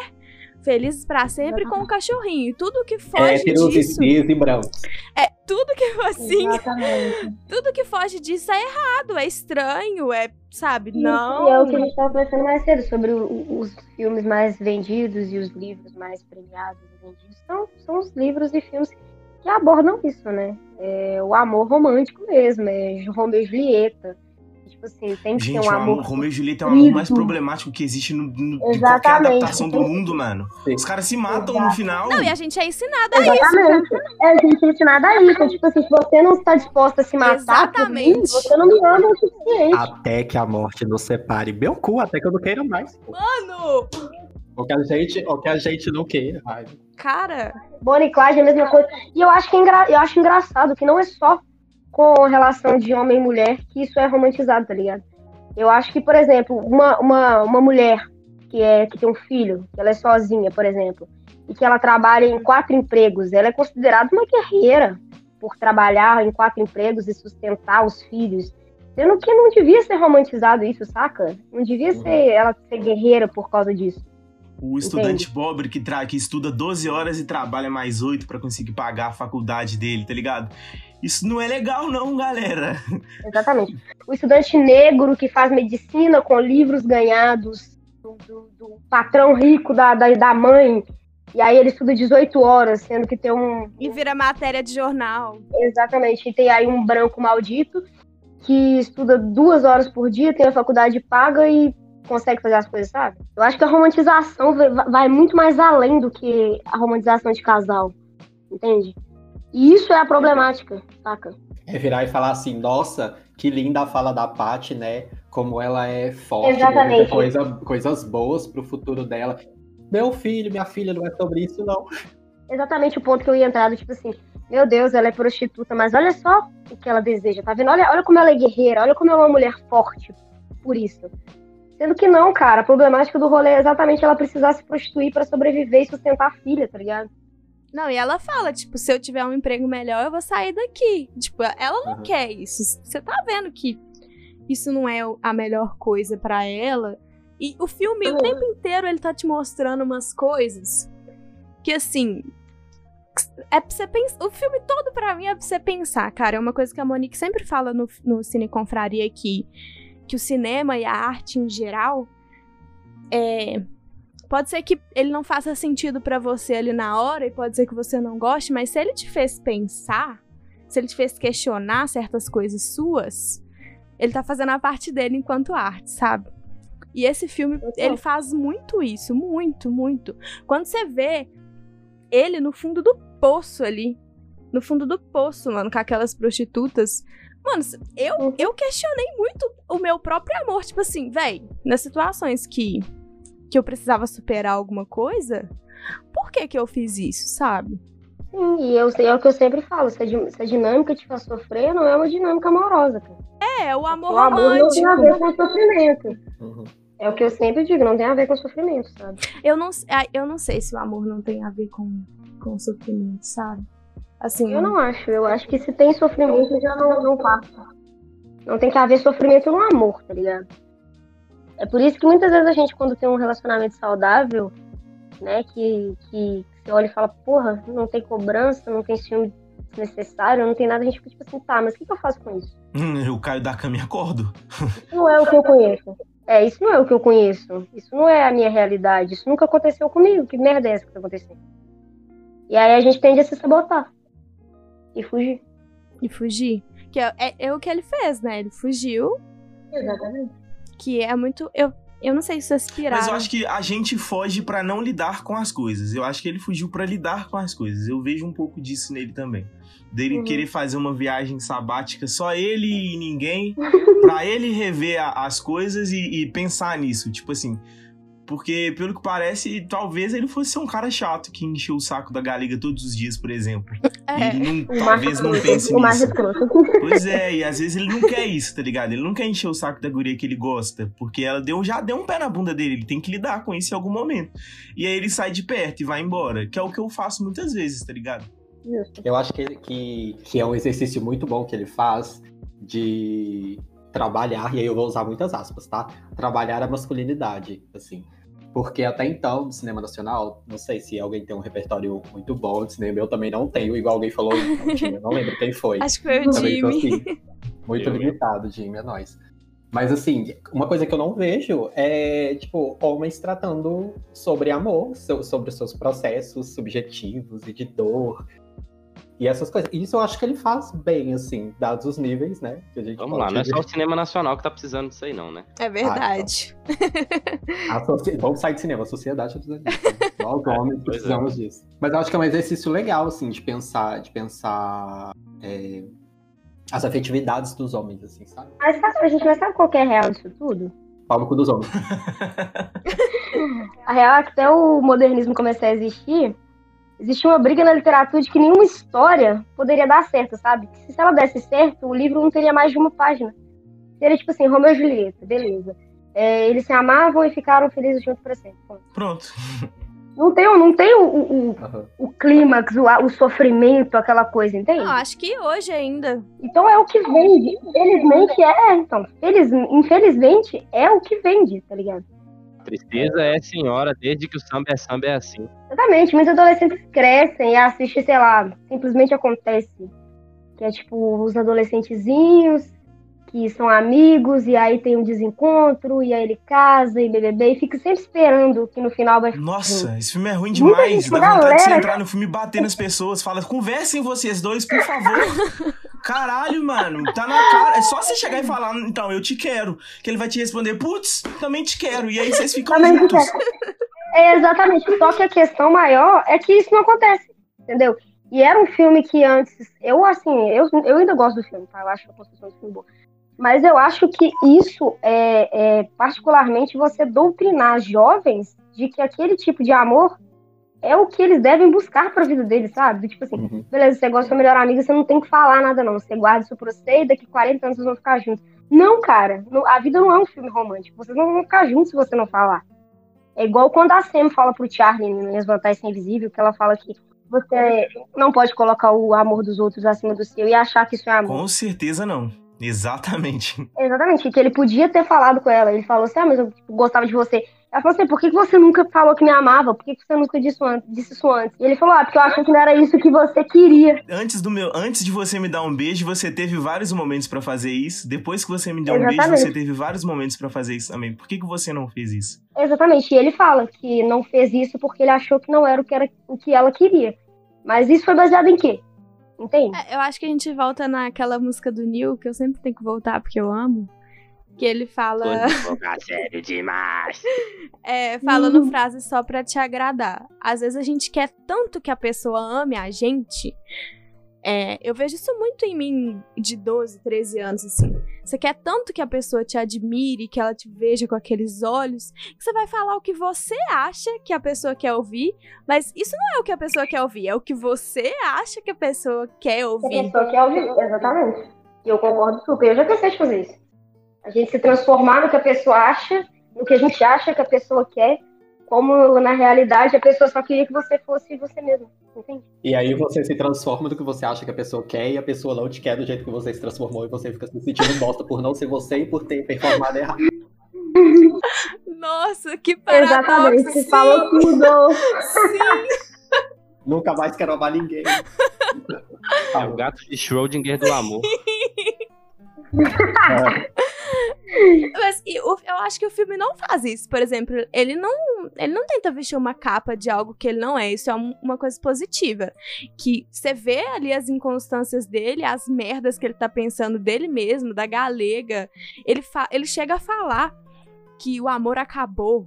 Speaker 3: felizes pra sempre com um cachorrinho. E tudo que foge
Speaker 6: Héteros,
Speaker 3: disso.
Speaker 6: e brancos.
Speaker 3: É, tudo que assim,
Speaker 5: Exatamente. *laughs*
Speaker 3: tudo que foge disso é errado, é estranho, é, sabe?
Speaker 5: Isso,
Speaker 3: Não.
Speaker 5: E é o que a gente estava conversando mais cedo sobre o- o- os filmes mais vendidos e os livros mais premiados e vendidos. São, são os livros e filmes que abordam isso, né? É o amor romântico mesmo, é Romeu e Julieta. Tipo assim, tem que
Speaker 4: Gente,
Speaker 5: ter um
Speaker 4: o
Speaker 5: amor.
Speaker 4: amor, Romeu e Julieta é o amor mais problemático que existe no, no- em qualquer
Speaker 5: Exatamente.
Speaker 4: adaptação do mundo, mano. Os caras se matam no
Speaker 5: Exato.
Speaker 4: final.
Speaker 3: Não, e a gente é ensinado a isso.
Speaker 5: Exatamente. É, a gente não nada aí. Então, tipo assim, se você não está disposta a se matar, por mim,
Speaker 3: Exatamente.
Speaker 5: você não me ama o suficiente.
Speaker 6: Até que a morte nos separe. Meu cu, até que eu não queira mais.
Speaker 3: Mano,
Speaker 6: Ou que a gente, ou que a gente não queira. Ai,
Speaker 3: Cara,
Speaker 5: Bonnie e Clyde é a mesma coisa. E eu acho que é engra... eu acho engraçado que não é só com relação de homem e mulher que isso é romantizado, tá ligado? Eu acho que, por exemplo, uma, uma, uma mulher que, é, que tem um filho, que ela é sozinha, por exemplo, e que ela trabalha em quatro empregos, ela é considerada uma guerreira por trabalhar em quatro empregos e sustentar os filhos. Sendo que não devia ser romantizado isso, saca? Não devia ser ela ser guerreira por causa disso.
Speaker 4: O estudante pobre que, tra... que estuda 12 horas e trabalha mais 8 pra conseguir pagar a faculdade dele, tá ligado? Isso não é legal, não, galera.
Speaker 5: Exatamente. O estudante negro que faz medicina com livros ganhados do, do- do patrão rico da, da, da mãe. E aí ele estuda 18 horas, sendo que tem um.
Speaker 3: e vira matéria de jornal.
Speaker 5: Exatamente. E tem aí um branco maldito que estuda duas horas por dia, tem a faculdade paga e consegue fazer as coisas, sabe? Eu acho que a romantização vai, vai muito mais além do que a romantização de casal. Entende? E isso é a problemática, saca?
Speaker 6: É virar e falar assim, nossa, que linda a fala da Paty, né? Como ela é forte,
Speaker 5: Exatamente.
Speaker 6: muita coisa, coisas boas pro futuro dela. Meu filho, minha filha, não é sobre isso, não.
Speaker 5: exatamente o ponto que eu ia entrar, do tipo assim, meu Deus, ela é prostituta, mas olha só o que ela deseja, tá vendo? Olha, olha como ela é guerreira, olha como ela é uma mulher forte por isso. Sendo que não, cara, a problemática do rolê é exatamente ela precisar se prostituir pra sobreviver e sustentar a filha, tá ligado?
Speaker 3: Não, e ela fala, tipo, se eu tiver um emprego melhor, eu vou sair daqui. Tipo, ela não
Speaker 6: Uhum.
Speaker 3: quer isso. Você tá vendo que isso não é a melhor coisa pra ela. E o filme, o tempo inteiro, ele tá te mostrando umas coisas que, assim. É pra você pensar. O filme todo, pra mim, é pra você pensar, cara. É uma coisa que a Monique sempre fala no, no Cine Confraria aqui. Que o cinema e a arte em geral. É, Pode ser que ele não faça sentido pra você ali na hora e pode ser que você não goste, mas se ele te fez pensar, se ele te fez questionar certas coisas suas, ele tá fazendo a parte dele enquanto arte, sabe? E esse filme, ele faz muito isso, muito, muito. Quando você vê ele no fundo do poço ali, no fundo do poço, mano, com aquelas prostitutas, mano, eu, eu questionei muito o meu próprio amor, tipo assim, véi, nas situações que que eu precisava superar alguma coisa, por que que eu fiz isso, sabe?
Speaker 5: Sim, e eu, é o que eu sempre falo, se a, di- se a dinâmica te faz sofrer, não é uma dinâmica amorosa, cara.
Speaker 3: É, o amor
Speaker 5: O amor não tem a ver
Speaker 3: romântico.
Speaker 5: com o sofrimento.
Speaker 6: Uhum.
Speaker 5: É o que eu sempre digo, não tem a ver com o sofrimento, sabe?
Speaker 3: Eu não, eu não sei se o amor não tem a ver com, com o sofrimento, sabe? Assim,
Speaker 5: Eu não acho. Eu acho que se tem sofrimento, já não, não passa. Não tem que haver sofrimento no amor, tá ligado? É por isso que muitas vezes a gente, quando tem um relacionamento saudável, né, que, que você olha e fala, porra, não tem cobrança, não tem ciúme desnecessário, não tem nada, a gente fica tipo assim, tá, mas o que, que eu faço com isso?
Speaker 4: Hum, eu caio da cama e acordo.
Speaker 5: Isso não é o que eu conheço. É, isso não é o que eu conheço. Isso não é a minha realidade. Isso nunca aconteceu comigo. Que merda é essa que tá acontecendo? E aí a gente tende a se sabotar. E fugir.
Speaker 3: E fugir. Que é, é, é o que ele fez, né? Ele fugiu,
Speaker 5: Exatamente.
Speaker 3: Que é muito. Eu, eu não sei se vocês piraram.
Speaker 4: Mas eu acho que a gente foge pra não lidar com as coisas. Eu acho que ele fugiu pra lidar com as coisas. Eu vejo um pouco disso nele também. Dele
Speaker 5: Uhum.
Speaker 4: querer fazer uma viagem sabática, só ele e ninguém, pra ele rever a- as coisas e, e pensar nisso. Tipo assim. Porque, pelo que parece, talvez ele fosse ser um cara chato que encheu o saco da Galiga todos os dias, por exemplo. E
Speaker 3: É.
Speaker 4: ele não, talvez não pense nisso. Pois é, e às vezes ele não quer isso, tá ligado? Ele não quer encher o saco da guria que ele gosta, porque ela deu, já deu um pé na bunda dele, ele tem que lidar com isso em algum momento. E aí ele sai de perto e vai embora, que é o que eu faço muitas vezes, tá ligado?
Speaker 6: Eu acho que, que, que é um exercício muito bom que ele faz de trabalhar, e aí eu vou usar muitas aspas, tá? Trabalhar a masculinidade, assim. Porque até então, no cinema nacional, não sei se alguém tem um repertório muito bom de cinema, eu também não tenho, igual alguém falou, não, tinha, não lembro quem foi.
Speaker 3: Acho que foi o
Speaker 6: Também
Speaker 3: Jimmy.
Speaker 6: assim, muito
Speaker 1: Eu,
Speaker 6: limitado, Jimmy, é nóis. Mas assim, uma coisa que eu não vejo é, tipo, homens tratando sobre amor, so- sobre os seus processos subjetivos e de dor. E essas coisas. Isso eu acho que ele faz bem, assim, dados os níveis, né? Que a gente
Speaker 1: Vamos lá, não é só o cinema nacional que tá precisando disso aí, não, né?
Speaker 3: É verdade.
Speaker 6: A socie- Vamos sair de cinema, a sociedade precisa disso. né? *laughs* Nós homens
Speaker 1: Pois é.
Speaker 6: precisamos disso. Mas eu acho que é um exercício legal, assim, de pensar, de pensar é, as afetividades dos homens, assim, sabe?
Speaker 5: Mas a gente mas sabe qual que é a real disso tudo?
Speaker 6: Pau no cu dos homens. *laughs*
Speaker 5: A real é que até o modernismo começar a existir, existe uma briga na literatura de que nenhuma história poderia dar certo, sabe? Se ela desse certo, o livro não teria mais de uma página. Seria tipo assim, Romeu e Julieta, beleza. É, eles se amavam e ficaram felizes juntos pra sempre. Ponto.
Speaker 4: Pronto. *laughs*
Speaker 5: Não tem, não tem o, o, o,
Speaker 6: Aham.
Speaker 5: o clímax, o, o sofrimento, aquela coisa, entende?
Speaker 3: Não, acho que hoje ainda.
Speaker 5: Então é o que vende. Infelizmente é, então. Feliz, infelizmente é o que vende, tá ligado?
Speaker 1: Tristeza é senhora, desde que o samba é samba é assim.
Speaker 5: Exatamente, muitos adolescentes crescem e assistem, sei lá, simplesmente acontece. Que é tipo os adolescentezinhos que são amigos e aí tem um desencontro e aí ele casa e BBB e fica sempre esperando que no final vai
Speaker 4: Nossa, esse filme é ruim
Speaker 5: Muita
Speaker 4: demais.
Speaker 5: gente,
Speaker 4: Dá vontade de você
Speaker 5: galera-
Speaker 4: entrar no filme *laughs* e bater nas pessoas. Fala, conversem vocês dois, por favor. *laughs* Caralho, mano. Tá na cara. É só você chegar e falar, então, eu te quero. Que ele vai te responder, putz, também te quero. E aí vocês ficam
Speaker 5: Também
Speaker 4: juntos.
Speaker 5: É, exatamente. Só que a questão maior é que isso não acontece, entendeu? E era um filme que antes. Eu, assim, eu, eu ainda gosto do filme, tá? Eu acho a construção do filme boa. Mas eu acho que isso é, é particularmente você doutrinar jovens de que aquele tipo de amor é o que eles devem buscar pra vida deles, sabe? Tipo assim,
Speaker 6: Uhum.
Speaker 5: beleza, você gosta da melhor amiga, você não tem que falar nada, não. Você guarda isso pra você e daqui 40 anos vocês vão ficar juntos. Não, cara, a vida não é um filme romântico. Vocês não vão ficar juntos se você não falar. É igual quando a Sam fala pro Charlie em Minhas Vantagens Invisível, que ela fala que você não pode colocar o amor dos outros acima do seu e achar que isso é amor.
Speaker 4: Com certeza não. Exatamente.
Speaker 5: Exatamente, que ele podia ter falado com ela. Ele falou assim, ah, mas eu tipo, gostava de você. Ela falou assim, por que que você nunca falou que me amava? Por que que você nunca disse, an- disse isso antes? E ele falou, ah, porque eu achei que não era isso que você queria.
Speaker 4: Antes do meu, antes de você me dar um beijo, você teve vários momentos pra fazer isso. Depois que você me deu um beijo,
Speaker 5: Exatamente.
Speaker 4: você teve vários momentos pra fazer isso também. Por que, que você não fez isso?
Speaker 5: Exatamente, e ele fala que não fez isso porque ele achou que não era o que, era, o que ela queria. Mas isso foi baseado em quê? Entende?
Speaker 3: É, eu acho que a gente volta naquela música do Neil, que eu sempre tenho que voltar porque eu amo. Que ele fala.
Speaker 1: sério demais. *laughs*
Speaker 3: É, falando frases só pra te agradar. Às vezes a gente quer tanto que a pessoa ame a gente. É, eu vejo isso muito em mim de 12, 13 anos, assim. Você quer tanto que a pessoa te admire, que ela te veja com aqueles olhos, que você vai falar o que você acha que a pessoa quer ouvir, mas isso não é o que a pessoa quer ouvir, é o que você acha que a pessoa quer
Speaker 5: Que a
Speaker 3: ouvir.
Speaker 5: pessoa quer ouvir. Exatamente. E eu concordo super. Eu já cansei de fazer isso. A gente se transformar no que a pessoa acha, no que a gente acha que a pessoa quer, como na realidade a pessoa só queria que você fosse você mesmo. Entende?
Speaker 6: E aí você se transforma do que você acha que a pessoa quer e a pessoa não te quer do jeito que você se transformou e você fica se sentindo bosta por não ser você e por ter performado errado. *laughs*
Speaker 3: Nossa, que paradoxo!
Speaker 5: Exatamente. Você
Speaker 3: sim,
Speaker 5: falou tudo.
Speaker 3: sim. *laughs*
Speaker 6: Nunca mais quero amar ninguém.
Speaker 1: É o gato de Schrödinger do amor. *laughs*
Speaker 3: Mas eu acho que o filme não faz isso. Por exemplo, ele não, ele não tenta vestir uma capa de algo que ele não é. Isso é um- uma coisa positiva. Que você vê ali as inconstâncias dele, as merdas que ele tá pensando dele mesmo, da galega. Ele, ele chega a falar que o amor acabou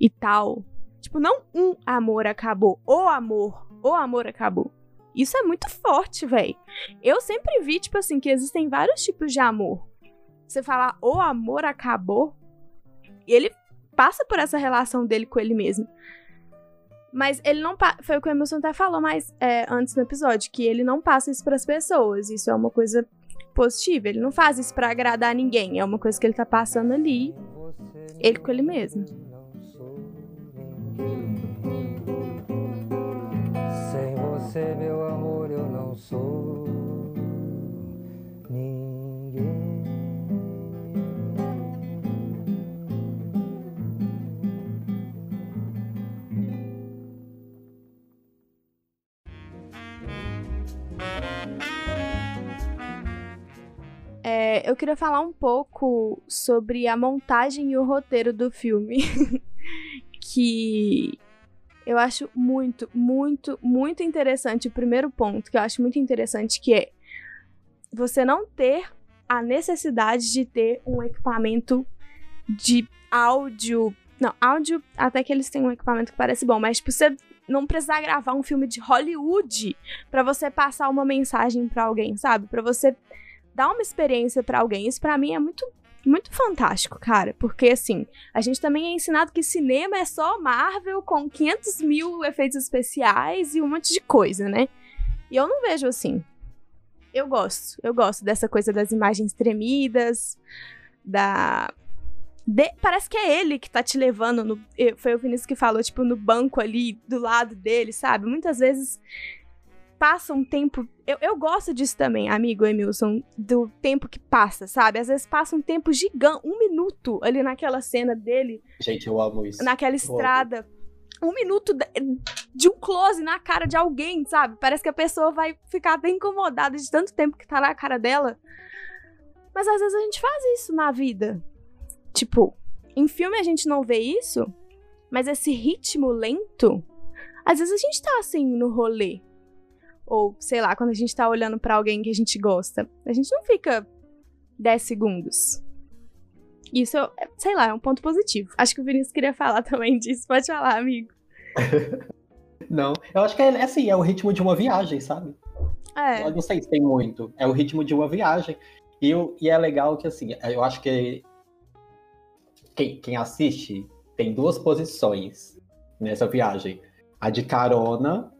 Speaker 3: e tal. Tipo, não um amor acabou, o amor, o amor acabou. Isso é muito forte, velho. Eu sempre vi, tipo assim, que existem vários tipos de amor você falar o amor acabou, e ele passa por essa relação dele com ele mesmo. Mas ele não foi o que o Emerson até falou mais é, antes no episódio, que ele não passa isso pras pessoas. Isso é uma coisa positiva. Ele não faz isso pra agradar ninguém. É uma coisa que ele tá passando ali, ele com ele mesmo.
Speaker 9: Sem você, meu amor, eu não sou
Speaker 3: É, eu queria falar um pouco sobre a montagem e o roteiro do filme. *laughs* que eu acho muito, muito, muito interessante. O primeiro ponto que eu acho muito interessante que é você não ter a necessidade de ter um equipamento de áudio. Não, áudio até que eles têm um equipamento que parece bom, mas tipo, você não precisar gravar um filme de Hollywood pra você passar uma mensagem pra alguém, sabe? Pra você dar uma experiência pra alguém. Isso pra mim é muito muito fantástico, cara. Porque, assim, a gente também é ensinado que cinema é só Marvel com 500 mil efeitos especiais e um monte de coisa, né? E eu não vejo assim. Eu gosto. Eu gosto dessa coisa das imagens tremidas, da. de- Parece que é ele que tá te levando no. Foi o Vinícius que falou, tipo, no banco ali do lado dele, sabe? Muitas vezes passa um tempo. Eu, eu gosto disso também, amigo Emilson, do tempo que passa, sabe? Às vezes passa um tempo gigante, um minuto ali naquela cena dele,
Speaker 6: Gente, eu amo isso.
Speaker 3: naquela estrada. Um minuto de, de um close na cara de alguém, sabe? Parece que a pessoa vai ficar até incomodada de tanto tempo que tá na cara dela. Mas às vezes a gente faz isso na vida. Tipo, em filme a gente não vê isso, mas esse ritmo lento, às vezes a gente tá assim no rolê. Ou, sei lá, quando a gente tá olhando pra alguém que a gente gosta, a gente não fica 10 segundos. Isso, é- sei lá, é um ponto positivo. Acho que o Vinícius queria falar *laughs* também disso. Pode falar, amigo. *laughs*
Speaker 6: Não, eu acho que é assim, é o ritmo de uma viagem, sabe?
Speaker 3: É.
Speaker 6: Eu não sei se tem muito. É o ritmo de uma viagem. E, eu- e é legal que, assim, eu acho que quem, quem assiste tem duas posições nessa viagem. A de carona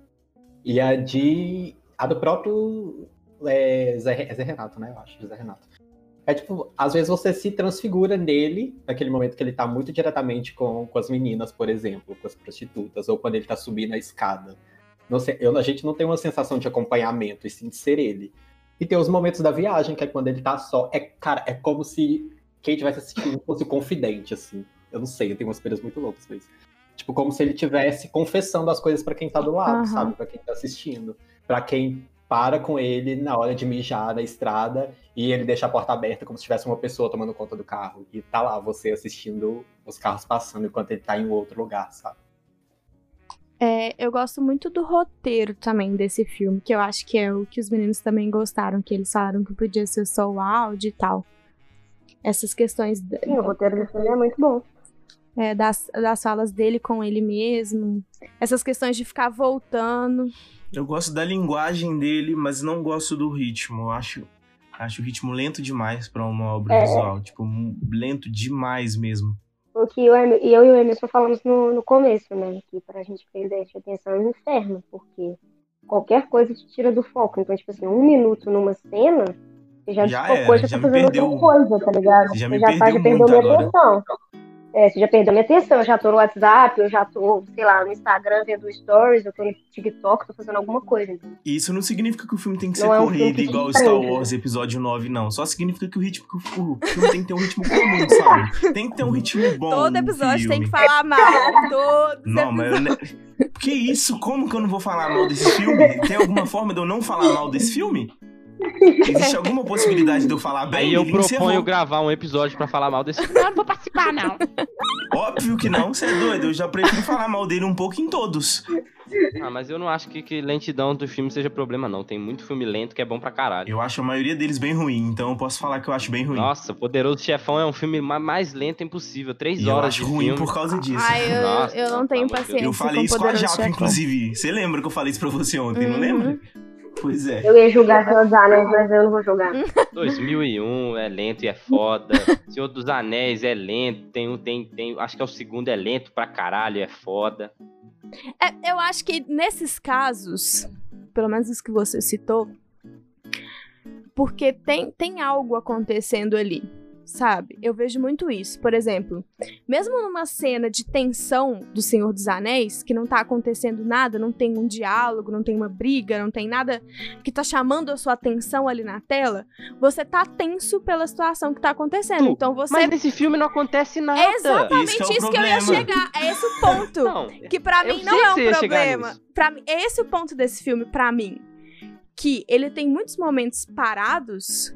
Speaker 6: e a de. a do próprio é, Zé, é Zé Renato, né? Eu acho, Zé Renato. É tipo, às vezes você se transfigura nele, naquele momento que ele tá muito diretamente com, com as meninas, por exemplo, com as prostitutas, ou quando ele tá subindo a escada. Não sei, eu- a gente não tem uma sensação de acompanhamento, e sim de ser ele. E tem os momentos da viagem, que é quando ele tá só. É, cara, é como se quem tivesse assistindo fosse o confidente, assim. Eu não sei, eu tenho umas experiências muito loucas pra isso. Tipo, como se ele tivesse confessando as coisas pra quem tá do lado,
Speaker 3: Aham.
Speaker 6: sabe? Pra quem tá assistindo. Pra quem para com ele na hora de mijar na estrada e ele deixa a porta aberta como se tivesse uma pessoa tomando conta do carro. E tá lá você assistindo os carros passando enquanto ele tá em outro lugar, sabe?
Speaker 3: É, eu gosto muito do roteiro também desse filme, que eu acho que é o que os meninos também gostaram, que eles falaram que podia ser só o áudio e tal. Essas questões da-
Speaker 5: Sim, o roteiro do filme é muito bom.
Speaker 3: É, das, das falas dele com ele mesmo. Essas questões de ficar voltando.
Speaker 4: Eu gosto da linguagem dele, mas não gosto do ritmo. Eu acho, acho o ritmo lento demais pra uma obra
Speaker 5: É.
Speaker 4: visual. Tipo, lento demais mesmo.
Speaker 5: O que eu, e eu e o Emerson falamos no, no começo, né? Que pra gente prender a atenção é um inferno, porque qualquer coisa te tira do foco. Então, tipo assim, um minuto numa cena, você já,
Speaker 4: Já
Speaker 5: desfocou,
Speaker 4: era,
Speaker 5: já
Speaker 4: já
Speaker 5: tá
Speaker 4: me
Speaker 5: fazendo
Speaker 4: perdeu.
Speaker 5: outra coisa, tá ligado?
Speaker 4: Você já
Speaker 5: Você
Speaker 4: me
Speaker 5: já, tá,
Speaker 4: perdeu
Speaker 5: já perdeu
Speaker 4: muito
Speaker 5: minha
Speaker 4: agora.
Speaker 5: atenção. É, você já perdeu minha atenção, eu já tô no WhatsApp, eu já tô, sei lá, no Instagram vendo stories, eu tô no TikTok, tô fazendo alguma coisa. Então.
Speaker 4: Isso não significa que o filme tem que ser
Speaker 5: Não é um
Speaker 4: corrido
Speaker 5: que te
Speaker 4: igual Star. Wars Episódio 9, não. Só significa que o ritmo que o filme tem que ter um ritmo comum, sabe? Tem que ter um *laughs* ritmo bom.
Speaker 3: Todo
Speaker 4: no
Speaker 3: episódio tem que falar mal. Todos os
Speaker 4: Não, mas eu. ne- Que isso? Como que eu não vou falar mal desse filme? Tem alguma forma de eu não falar mal desse filme? Existe alguma possibilidade de eu falar bem?
Speaker 1: Aí eu proponho gravar um episódio pra falar mal desse filme. Não, não vou participar, não.
Speaker 4: Óbvio que não, você é doido. Eu já prefiro falar mal dele um pouco em todos.
Speaker 1: Ah, mas eu não acho que, que lentidão do filme seja problema, não. Tem muito filme lento que é bom pra caralho.
Speaker 4: Eu acho a maioria deles bem ruim, então eu posso falar que eu acho bem ruim.
Speaker 1: Nossa, Poderoso Chefão é um filme ma- mais lento impossível. Três
Speaker 4: E eu
Speaker 1: horas
Speaker 4: acho
Speaker 1: de
Speaker 4: ruim
Speaker 1: filme.
Speaker 4: por causa disso.
Speaker 3: Ai, eu,
Speaker 1: Nossa,
Speaker 3: eu não tenho paciência.
Speaker 4: Eu falei isso com a
Speaker 3: Chefão.
Speaker 4: inclusive. Você lembra que eu falei isso pra você ontem, não
Speaker 3: Uhum.
Speaker 4: lembra? Pois é.
Speaker 5: Eu ia julgar Senhor dos Anéis, mas eu não vou jogar.
Speaker 1: 2001 *laughs* é lento e é foda. Senhor dos Anéis é lento. Tem um, tem, tem. Acho que é o segundo é lento pra caralho, é foda.
Speaker 3: É, eu acho que nesses casos, pelo menos os que você citou, porque tem, tem algo acontecendo ali, sabe? Eu vejo muito isso. Por exemplo, mesmo numa cena de tensão do Senhor dos Anéis, que não tá acontecendo nada, não tem um diálogo, não tem uma briga, não tem nada que tá chamando a sua atenção ali na tela, você tá tenso pela situação que tá acontecendo.
Speaker 1: Tu,
Speaker 3: Então você.
Speaker 1: Mas nesse filme não acontece nada.
Speaker 3: É exatamente
Speaker 4: que é o
Speaker 3: isso que eu ia chegar. É esse o ponto.
Speaker 1: Não,
Speaker 3: Que pra
Speaker 1: Eu
Speaker 3: mim não é um problema. Pra mim, é esse o ponto desse filme, pra mim. Que ele tem muitos momentos parados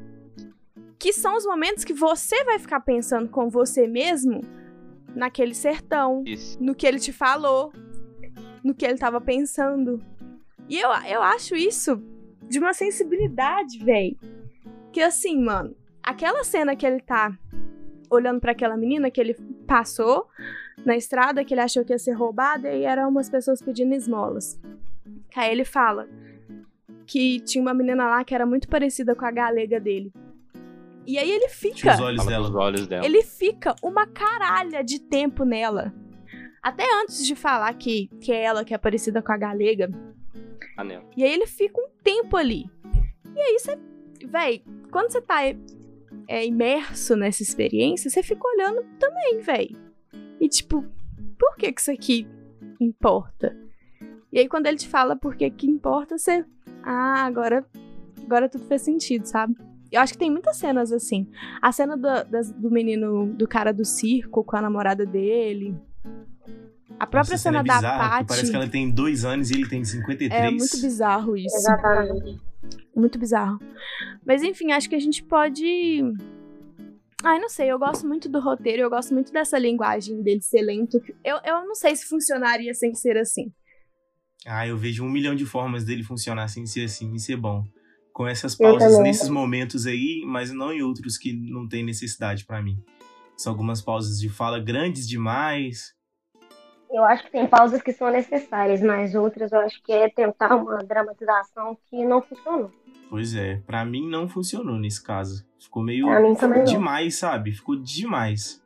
Speaker 3: que são os momentos que você vai ficar pensando com você mesmo naquele sertão,
Speaker 1: isso.
Speaker 3: no que ele te falou, no que ele tava pensando. E eu, eu acho isso de uma sensibilidade, véi. Que assim, mano, aquela cena que ele tá olhando pra aquela menina que ele passou na estrada, que ele achou que ia ser roubada, e eram umas pessoas pedindo esmolas. Aí ele fala que tinha uma menina lá que era muito parecida com a galega dele. E aí ele fica.
Speaker 4: os olhos dela.
Speaker 1: dos olhos dela.
Speaker 3: Ele fica uma caralha de tempo nela. Até antes de falar que, que é ela que é parecida com a galega.
Speaker 1: Anel.
Speaker 3: E aí ele fica um tempo ali. E aí você. Véi, quando você tá é, imerso nessa experiência, você fica olhando também, véi. E tipo, por que que isso aqui importa? E aí quando ele te fala por que que importa, você. Ah, agora. Agora tudo fez sentido, sabe? Eu acho que tem muitas cenas assim. A cena do, das- do menino, do cara do circo com a namorada dele. A própria
Speaker 4: Nossa,
Speaker 3: cena
Speaker 4: é
Speaker 3: da
Speaker 4: bizarra, que
Speaker 3: Paty.
Speaker 4: Parece que ela tem dois anos e ele tem 53.
Speaker 3: É muito bizarro isso.
Speaker 5: Exatamente.
Speaker 3: Muito bizarro. Mas enfim, acho que a gente pode. Ai, não sei, eu gosto muito do roteiro, eu gosto muito dessa linguagem dele ser lento. Eu, eu não sei se funcionaria sem ser assim.
Speaker 4: Ah, eu vejo um milhão de formas dele funcionar sem ser assim e ser bom. Com essas pausas nesses momentos aí, mas não em outros que não tem necessidade pra mim. São algumas pausas de fala grandes demais.
Speaker 5: Eu acho que tem pausas que são necessárias, mas outras eu acho que é tentar uma dramatização que não funcionou.
Speaker 4: Pois é, pra mim não funcionou nesse caso. Ficou meio
Speaker 5: Pra mim também não.
Speaker 4: demais, sabe? Ficou demais.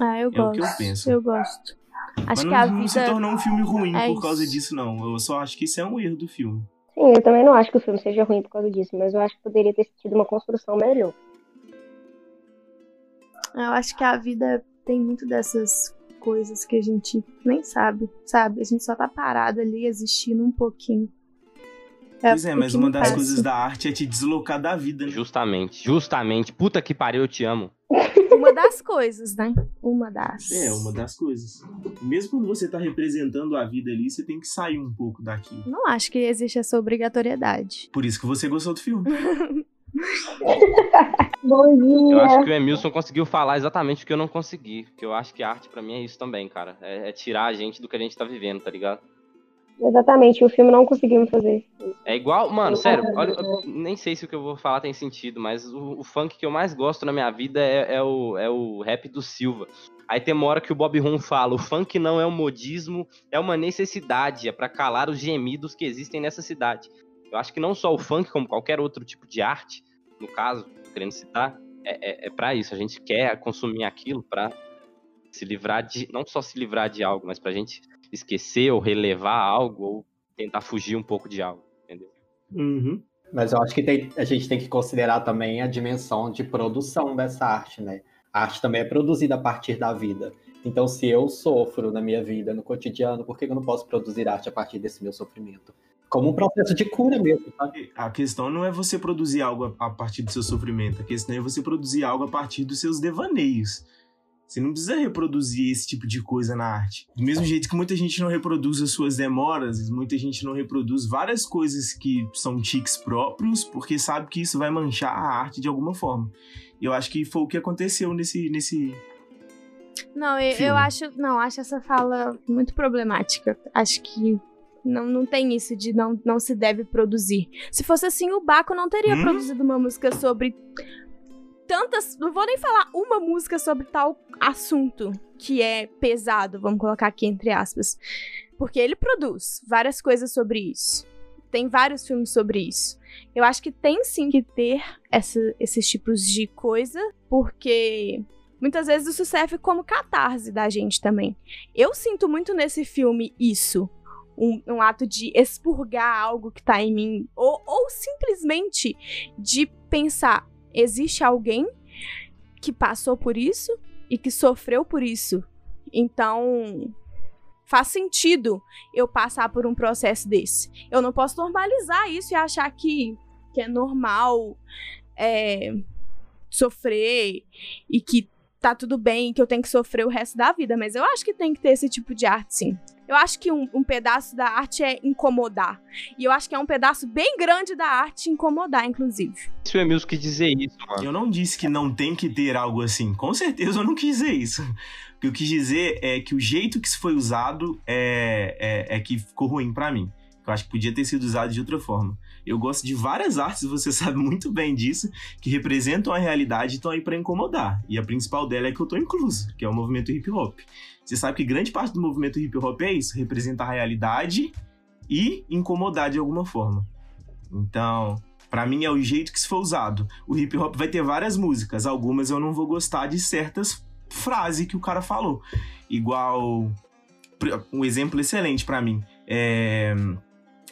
Speaker 3: Ah, eu
Speaker 4: É o
Speaker 3: gosto.
Speaker 4: que eu penso.
Speaker 3: Eu gosto. Acho
Speaker 4: mas
Speaker 3: que
Speaker 4: não,
Speaker 3: a
Speaker 4: não se
Speaker 3: vida.
Speaker 4: tornou um filme ruim
Speaker 3: é
Speaker 4: por causa
Speaker 3: isso.
Speaker 4: disso, não. Eu só acho que isso é um erro do filme.
Speaker 5: Sim, eu também não acho que o filme seja ruim por causa disso, mas eu acho que poderia ter tido uma construção melhor.
Speaker 3: Eu acho que a vida tem muito dessas coisas que a gente nem sabe, sabe? A gente só tá parado ali existindo um pouquinho.
Speaker 4: Pois é, mas uma das coisas da arte é te deslocar da vida, né?
Speaker 1: Justamente, justamente. Puta que pariu, eu te amo.
Speaker 3: Uma das coisas, né? Uma das.
Speaker 4: É, uma das coisas. Mesmo quando você tá representando a vida ali, você tem que sair um pouco daquilo.
Speaker 3: Não acho que existe essa obrigatoriedade.
Speaker 4: Por isso que você gostou do filme. *laughs*
Speaker 5: Bom dia!
Speaker 1: Eu acho que o Emilson conseguiu falar exatamente o que eu não consegui. Porque eu acho que a arte pra mim é isso também, cara. É, é tirar a gente do que a gente tá vivendo, tá ligado?
Speaker 5: Exatamente, o filme não conseguiu me fazer.
Speaker 1: É igual, mano, sério, olha, nem sei se o que eu vou falar tem sentido, mas o, o funk que eu mais gosto na minha vida é, é o, é o rap do Silva. Aí tem uma hora que o Bob Rum fala: o funk não é um modismo, é uma necessidade, é pra calar os gemidos que existem nessa cidade. Eu acho que não só o funk, como qualquer outro tipo de arte, no caso, querendo citar, é, é, é para isso. A gente quer consumir aquilo pra se livrar de. Não só se livrar de algo, mas pra gente esquecer ou relevar algo ou tentar fugir um pouco de algo, entendeu?
Speaker 4: Uhum.
Speaker 6: Mas eu acho que tem- a gente tem que considerar também a dimensão de produção dessa arte, né? A arte também é produzida a partir da vida. Então, se eu sofro na minha vida, no cotidiano, por que eu não posso produzir arte a partir desse meu sofrimento? Como um processo de cura mesmo, sabe?
Speaker 4: A questão não é você produzir algo a a partir do seu sofrimento, a questão é você produzir algo a partir dos seus devaneios. Você não precisa reproduzir esse tipo de coisa na arte. Do mesmo jeito que muita gente não reproduz as suas demoras, muita gente não reproduz várias coisas que são tiques próprios, porque sabe que isso vai manchar a arte de alguma forma. E eu acho que foi o que aconteceu nesse. nesse...
Speaker 3: Não, eu, eu acho. Não, acho essa fala muito problemática. Acho que não, não tem isso de não, não se deve produzir. Se fosse assim, o Baco não teria
Speaker 4: Hum?
Speaker 3: produzido uma música sobre tantas. Não vou nem falar uma música sobre tal assunto que é pesado, vamos colocar aqui entre aspas. Porque ele produz várias coisas sobre isso. Tem vários filmes sobre isso. Eu acho que tem sim que ter essa- esses tipos de coisa, porque muitas vezes isso serve como catarse da gente também. Eu sinto muito nesse filme isso. Um, um ato de expurgar algo que tá em mim. Ou, ou simplesmente de pensar: existe alguém que passou por isso e que sofreu por isso. Então. Faz sentido eu passar por um processo desse. Eu não posso normalizar isso e achar que, que é normal é, sofrer e que tá tudo bem, que eu tenho que sofrer o resto da vida, mas eu acho que tem que ter esse tipo de arte, sim. Eu acho que um, um pedaço da arte é incomodar. E eu acho que é um pedaço bem grande da arte incomodar, inclusive.
Speaker 1: Se o Emilson quis dizer isso, mano.
Speaker 4: Eu não disse que não tem que ter algo assim. Com certeza eu não quis dizer isso. O que eu quis dizer é que o jeito que isso foi usado é, é, é que ficou ruim pra mim. Eu acho que podia ter sido usado de outra forma. Eu gosto de várias artes, *laughs* você sabe muito bem disso, que representam a realidade e estão aí pra incomodar. E a principal dela é que eu tô incluso, que é o movimento hip hop. Você sabe que grande parte do movimento hip hop é isso, representa a realidade e incomodar de alguma forma. Então, Pra mim é o jeito que isso foi usado. O hip hop vai ter várias músicas, algumas eu não vou gostar de certas frases que o cara falou. Igual um exemplo excelente pra mim é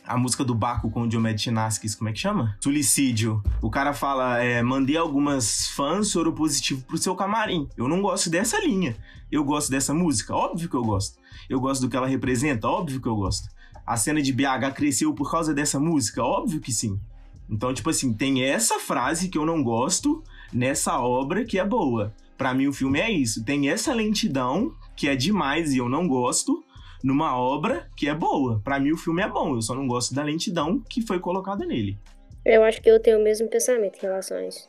Speaker 4: a música do Baco com o Diomedes Chinaskis, como é que chama? Suicídio. O cara fala, é, mandei algumas fãs soro positivo pro seu camarim. Eu não gosto dessa linha. Eu gosto dessa música? Óbvio que eu gosto. Eu gosto do que ela representa? Óbvio que eu gosto. A cena de BH cresceu por causa dessa música? Óbvio que sim. Então, tipo assim, tem essa frase que eu não gosto nessa obra que é boa. Para mim, o filme é isso. Tem essa lentidão que é demais e eu não gosto numa obra que é boa. Para mim, o filme é bom. Eu só não gosto da lentidão que foi colocada nele.
Speaker 5: Eu acho que eu tenho o mesmo pensamento em relação a isso.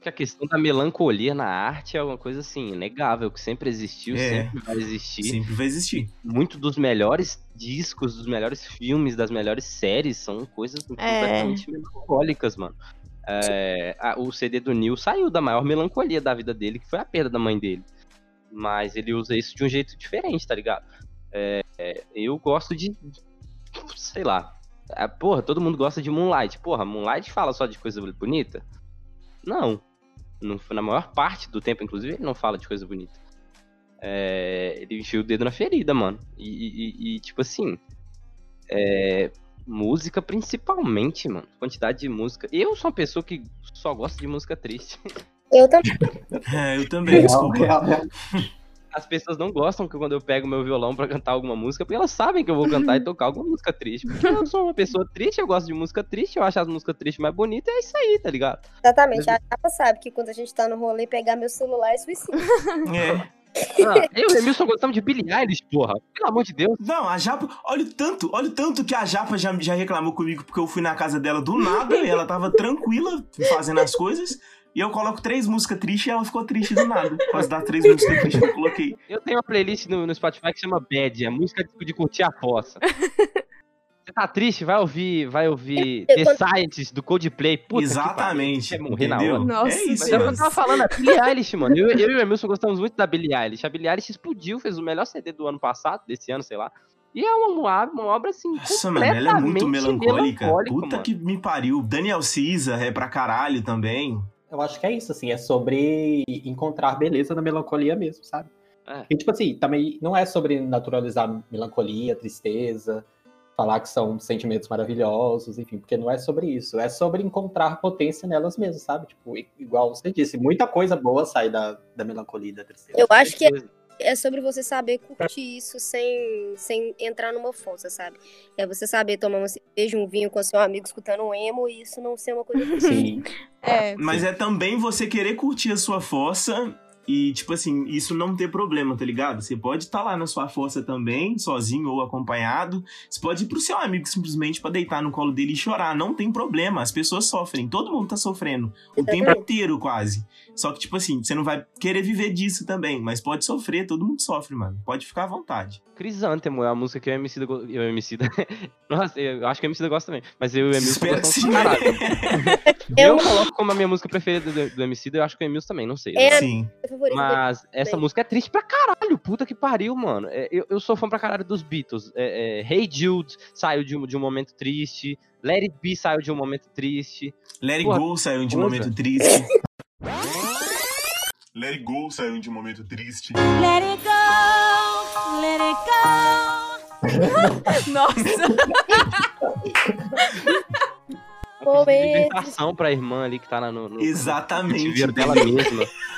Speaker 1: Que a questão da melancolia na arte é uma coisa assim, inegável, que sempre existiu,
Speaker 4: É.
Speaker 1: sempre vai existir.
Speaker 4: Sempre vai existir.
Speaker 1: Muito dos melhores discos, dos melhores filmes, das melhores séries são coisas completamente melancólicas, mano. É, a- o CD do Neil saiu da maior melancolia da vida dele, que foi a perda da mãe dele. Mas ele usa isso de um jeito diferente, tá ligado? É, eu gosto de. Sei lá. É, porra, todo mundo gosta de Moonlight. Porra, Moonlight fala só de coisa bonita? Não. Não- na maior parte do tempo, inclusive, ele não fala de coisa bonita. É, ele enfia o dedo na ferida, mano. E, e- e- e, tipo assim. é, música principalmente, mano. Quantidade de música. Eu sou uma pessoa que só gosta de música triste.
Speaker 5: Eu também. *laughs*
Speaker 4: É, eu também, desculpa.
Speaker 1: As pessoas não gostam que quando eu pego meu violão pra cantar alguma música, porque elas sabem que eu vou cantar e *laughs* tocar alguma música triste. Porque eu sou uma pessoa triste, eu gosto de música triste, eu acho as músicas tristes mais bonitas, é isso aí, tá ligado?
Speaker 5: Exatamente. A Japa sabe que quando a gente tá no rolê, pegar meu celular é suicídio. *laughs*
Speaker 4: É.
Speaker 1: Ah, eu e o Emilson gostamos de Billie Eilish, porra. Pelo amor de Deus.
Speaker 4: Não, a Japa, olha o tanto, olha o tanto que a Japa já, já reclamou comigo porque eu fui na casa dela do nada e *laughs* ela tava tranquila fazendo as coisas. E eu coloco três músicas tristes e ela ficou triste do nada. Por causa das três músicas tristes que eu coloquei.
Speaker 1: Eu tenho uma playlist no, no Spotify que chama Bad, é música de, de curtir a fossa. *laughs* Você tá triste? Vai ouvir, vai ouvir
Speaker 5: Eu-
Speaker 1: The
Speaker 5: quando-
Speaker 1: Scientist do Coldplay. Puta
Speaker 4: Exatamente.
Speaker 1: Que pariu, morrer na
Speaker 4: entendeu?
Speaker 1: hora.
Speaker 3: Nossa
Speaker 4: é isso,
Speaker 1: Mas é o que eu tava falando, a Billie Eilish, mano. Eu, eu e o Emilson gostamos muito da Billie Eilish. A Billie Eilish explodiu, fez o melhor CD do ano passado, desse ano, sei lá. E é uma, uma, uma obra, assim,
Speaker 4: Nossa, mano, ela é muito melancólica.
Speaker 1: melancólica,
Speaker 4: Puta
Speaker 1: mano.
Speaker 4: que me pariu. Daniel Caesar é pra caralho também.
Speaker 6: Eu acho que é isso, assim, é sobre encontrar beleza na melancolia mesmo, sabe?
Speaker 1: É.
Speaker 6: E, tipo assim, também não é sobre naturalizar melancolia, tristeza, falar que são sentimentos maravilhosos, enfim, porque não é sobre isso. É sobre encontrar potência nelas mesmas, sabe? Tipo, i- igual você disse, muita coisa boa sai da, da melancolia e da tristeza.
Speaker 5: Eu acho que é sobre você saber curtir isso sem, sem entrar numa força, sabe? É você saber tomar uma cerveja, um vinho com seu amigo escutando um emo e isso não ser uma coisa *laughs* ruim.
Speaker 6: Sim.
Speaker 3: É.
Speaker 4: Mas é também você querer curtir a sua força e, tipo assim, isso não ter problema, tá ligado? Você pode estar lá na sua força também, sozinho ou acompanhado. Você pode ir pro seu amigo simplesmente pra deitar no colo dele e chorar. Não tem problema. As pessoas sofrem. Todo mundo tá sofrendo. O tempo inteiro, quase. Só que, tipo assim, você não vai querer viver disso também. Mas pode sofrer. Todo mundo sofre, mano. Pode ficar à vontade.
Speaker 1: Crisântemo é a música que o Emicida... go- Eu o Emicida... *laughs* Nossa, eu acho que o Emicida gosta também. Mas eu e o Emilson
Speaker 4: Espero
Speaker 1: caralho. *laughs*
Speaker 5: Eu-
Speaker 1: Eu coloco como a minha música preferida do, do Emicida, eu acho que o Emilson também, não sei.
Speaker 5: É.
Speaker 4: Sim.
Speaker 5: Favorito
Speaker 1: Mas essa
Speaker 5: Bem.
Speaker 1: música é triste pra caralho, puta que pariu, mano. É, eu, eu sou fã pra caralho dos Beatles. É, é, hey Jude saiu de um, de um momento triste. Let It Be saiu de um momento triste.
Speaker 4: Let It
Speaker 1: Porra,
Speaker 4: Go saiu de um momento triste. Let It Go saiu de um momento triste.
Speaker 10: Let it go, let it go. *laughs*
Speaker 3: Nossa.
Speaker 5: Momentos.
Speaker 1: libertação pra irmã ali que tá no, no,
Speaker 4: Exatamente.
Speaker 1: no dela mesma. *laughs*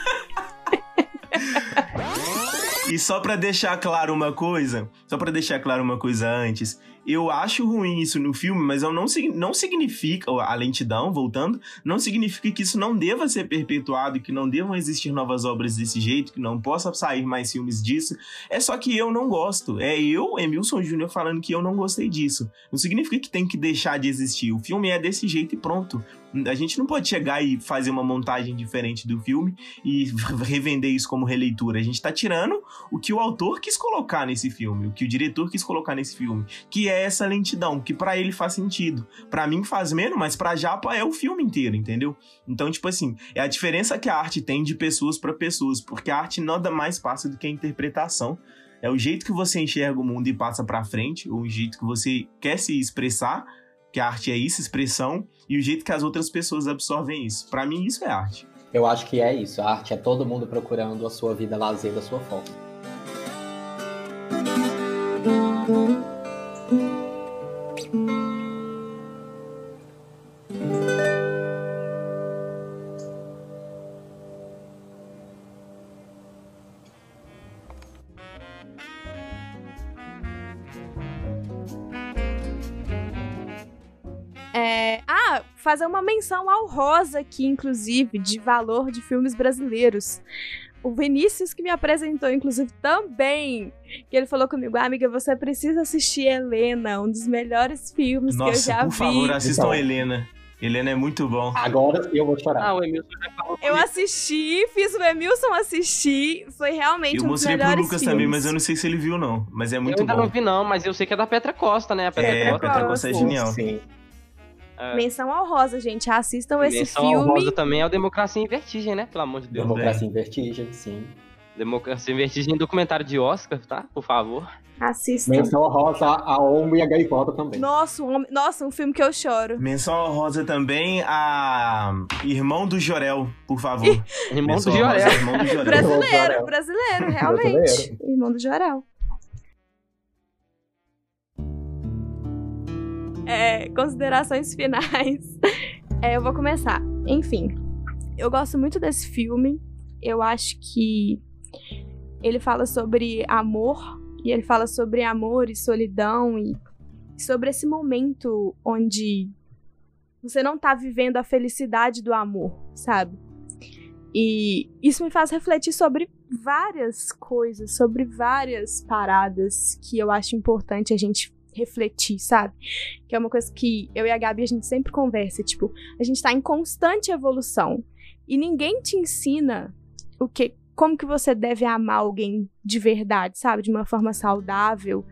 Speaker 4: E só pra deixar claro uma coisa, só pra deixar claro uma coisa antes, eu acho ruim isso no filme, mas eu não, não significa, a lentidão, voltando, não significa que isso não deva ser perpetuado, que não devam existir novas obras desse jeito, que não possa sair mais filmes disso. É só que eu não gosto. É eu, Emilson Júnior, falando que eu não gostei disso. Não significa que tem que deixar de existir. O filme é desse jeito e pronto. A gente não pode chegar e fazer uma montagem diferente do filme e *laughs* revender isso como releitura. A gente tá tirando o que o autor quis colocar nesse filme, o que o diretor quis colocar nesse filme, que é essa lentidão, que pra ele faz sentido. Pra mim faz menos, mas pra Japa é o filme inteiro, entendeu? Então, tipo assim, é a diferença que a arte tem de pessoas pra pessoas, porque a arte nada mais passa do que a interpretação. É o jeito que você enxerga o mundo e passa pra frente, ou o jeito que você quer se expressar que a arte é isso, expressão, e o jeito que as outras pessoas absorvem isso. Pra mim, isso é arte.
Speaker 6: Eu acho que é isso. A arte é todo mundo procurando a sua vida lazer da sua forma.
Speaker 3: Fazer uma menção ao Rosa aqui, inclusive, de valor de filmes brasileiros. O Vinícius que me apresentou, inclusive, também. Que ele falou comigo, ah, amiga, você precisa assistir Helena, um dos melhores filmes que eu
Speaker 4: Nossa,
Speaker 3: já
Speaker 4: por
Speaker 3: vi.
Speaker 4: favor, assistam
Speaker 6: Então.
Speaker 4: Helena. Helena é muito bom.
Speaker 6: Agora eu vou chorar.
Speaker 1: Ah, o Emilson já falou
Speaker 3: Eu assisti, fiz o Emilson assistir. Foi realmente
Speaker 4: Eu
Speaker 3: um dos
Speaker 4: mostrei pro
Speaker 3: melhores
Speaker 4: Lucas
Speaker 3: filmes.
Speaker 4: também, mas eu não sei se ele viu, não. Mas é
Speaker 1: Eu
Speaker 4: muito
Speaker 1: ainda não
Speaker 4: bom.
Speaker 1: vi, não, mas eu sei que é da Petra Costa, né? A Petra
Speaker 4: É, a
Speaker 1: Costa.
Speaker 4: Petra Costa é genial.
Speaker 6: Sim.
Speaker 1: É.
Speaker 3: Menção ao Rosa, gente. Assistam esse
Speaker 1: Menção
Speaker 3: filme.
Speaker 1: honrosa também é o Democracia em Vertigem, né? Pelo amor de Deus.
Speaker 6: Democracia em Vertigem, sim.
Speaker 1: Democracia em Vertigem, documentário de Oscar, tá? Por favor.
Speaker 3: Assistam.
Speaker 6: Menção rosa a Omo e a Gaivota também.
Speaker 3: Nossa, um, Nossa, um filme que eu choro.
Speaker 4: Menção honrosa também a Irmão do Jorel, por favor. *laughs*
Speaker 1: Irmão do
Speaker 4: Menção *laughs*
Speaker 1: Jorel.
Speaker 4: Irmão do Jorel.
Speaker 3: Brasileiro, brasileiro, realmente.
Speaker 6: Brasileiro.
Speaker 3: Irmão do Jorel. É, considerações *laughs* finais. É, eu vou começar. Enfim, eu gosto muito desse filme. Eu acho que ele fala sobre amor e ele fala sobre amor e solidão e sobre esse momento onde você não tá vivendo a felicidade do amor, sabe? E isso me faz refletir sobre várias coisas, sobre várias paradas que eu acho importante a gente refletir, sabe? Que é uma coisa que eu e a Gabi a gente sempre conversa, tipo, a gente tá em constante evolução e ninguém te ensina o que como que você deve amar alguém de verdade, sabe? De uma forma saudável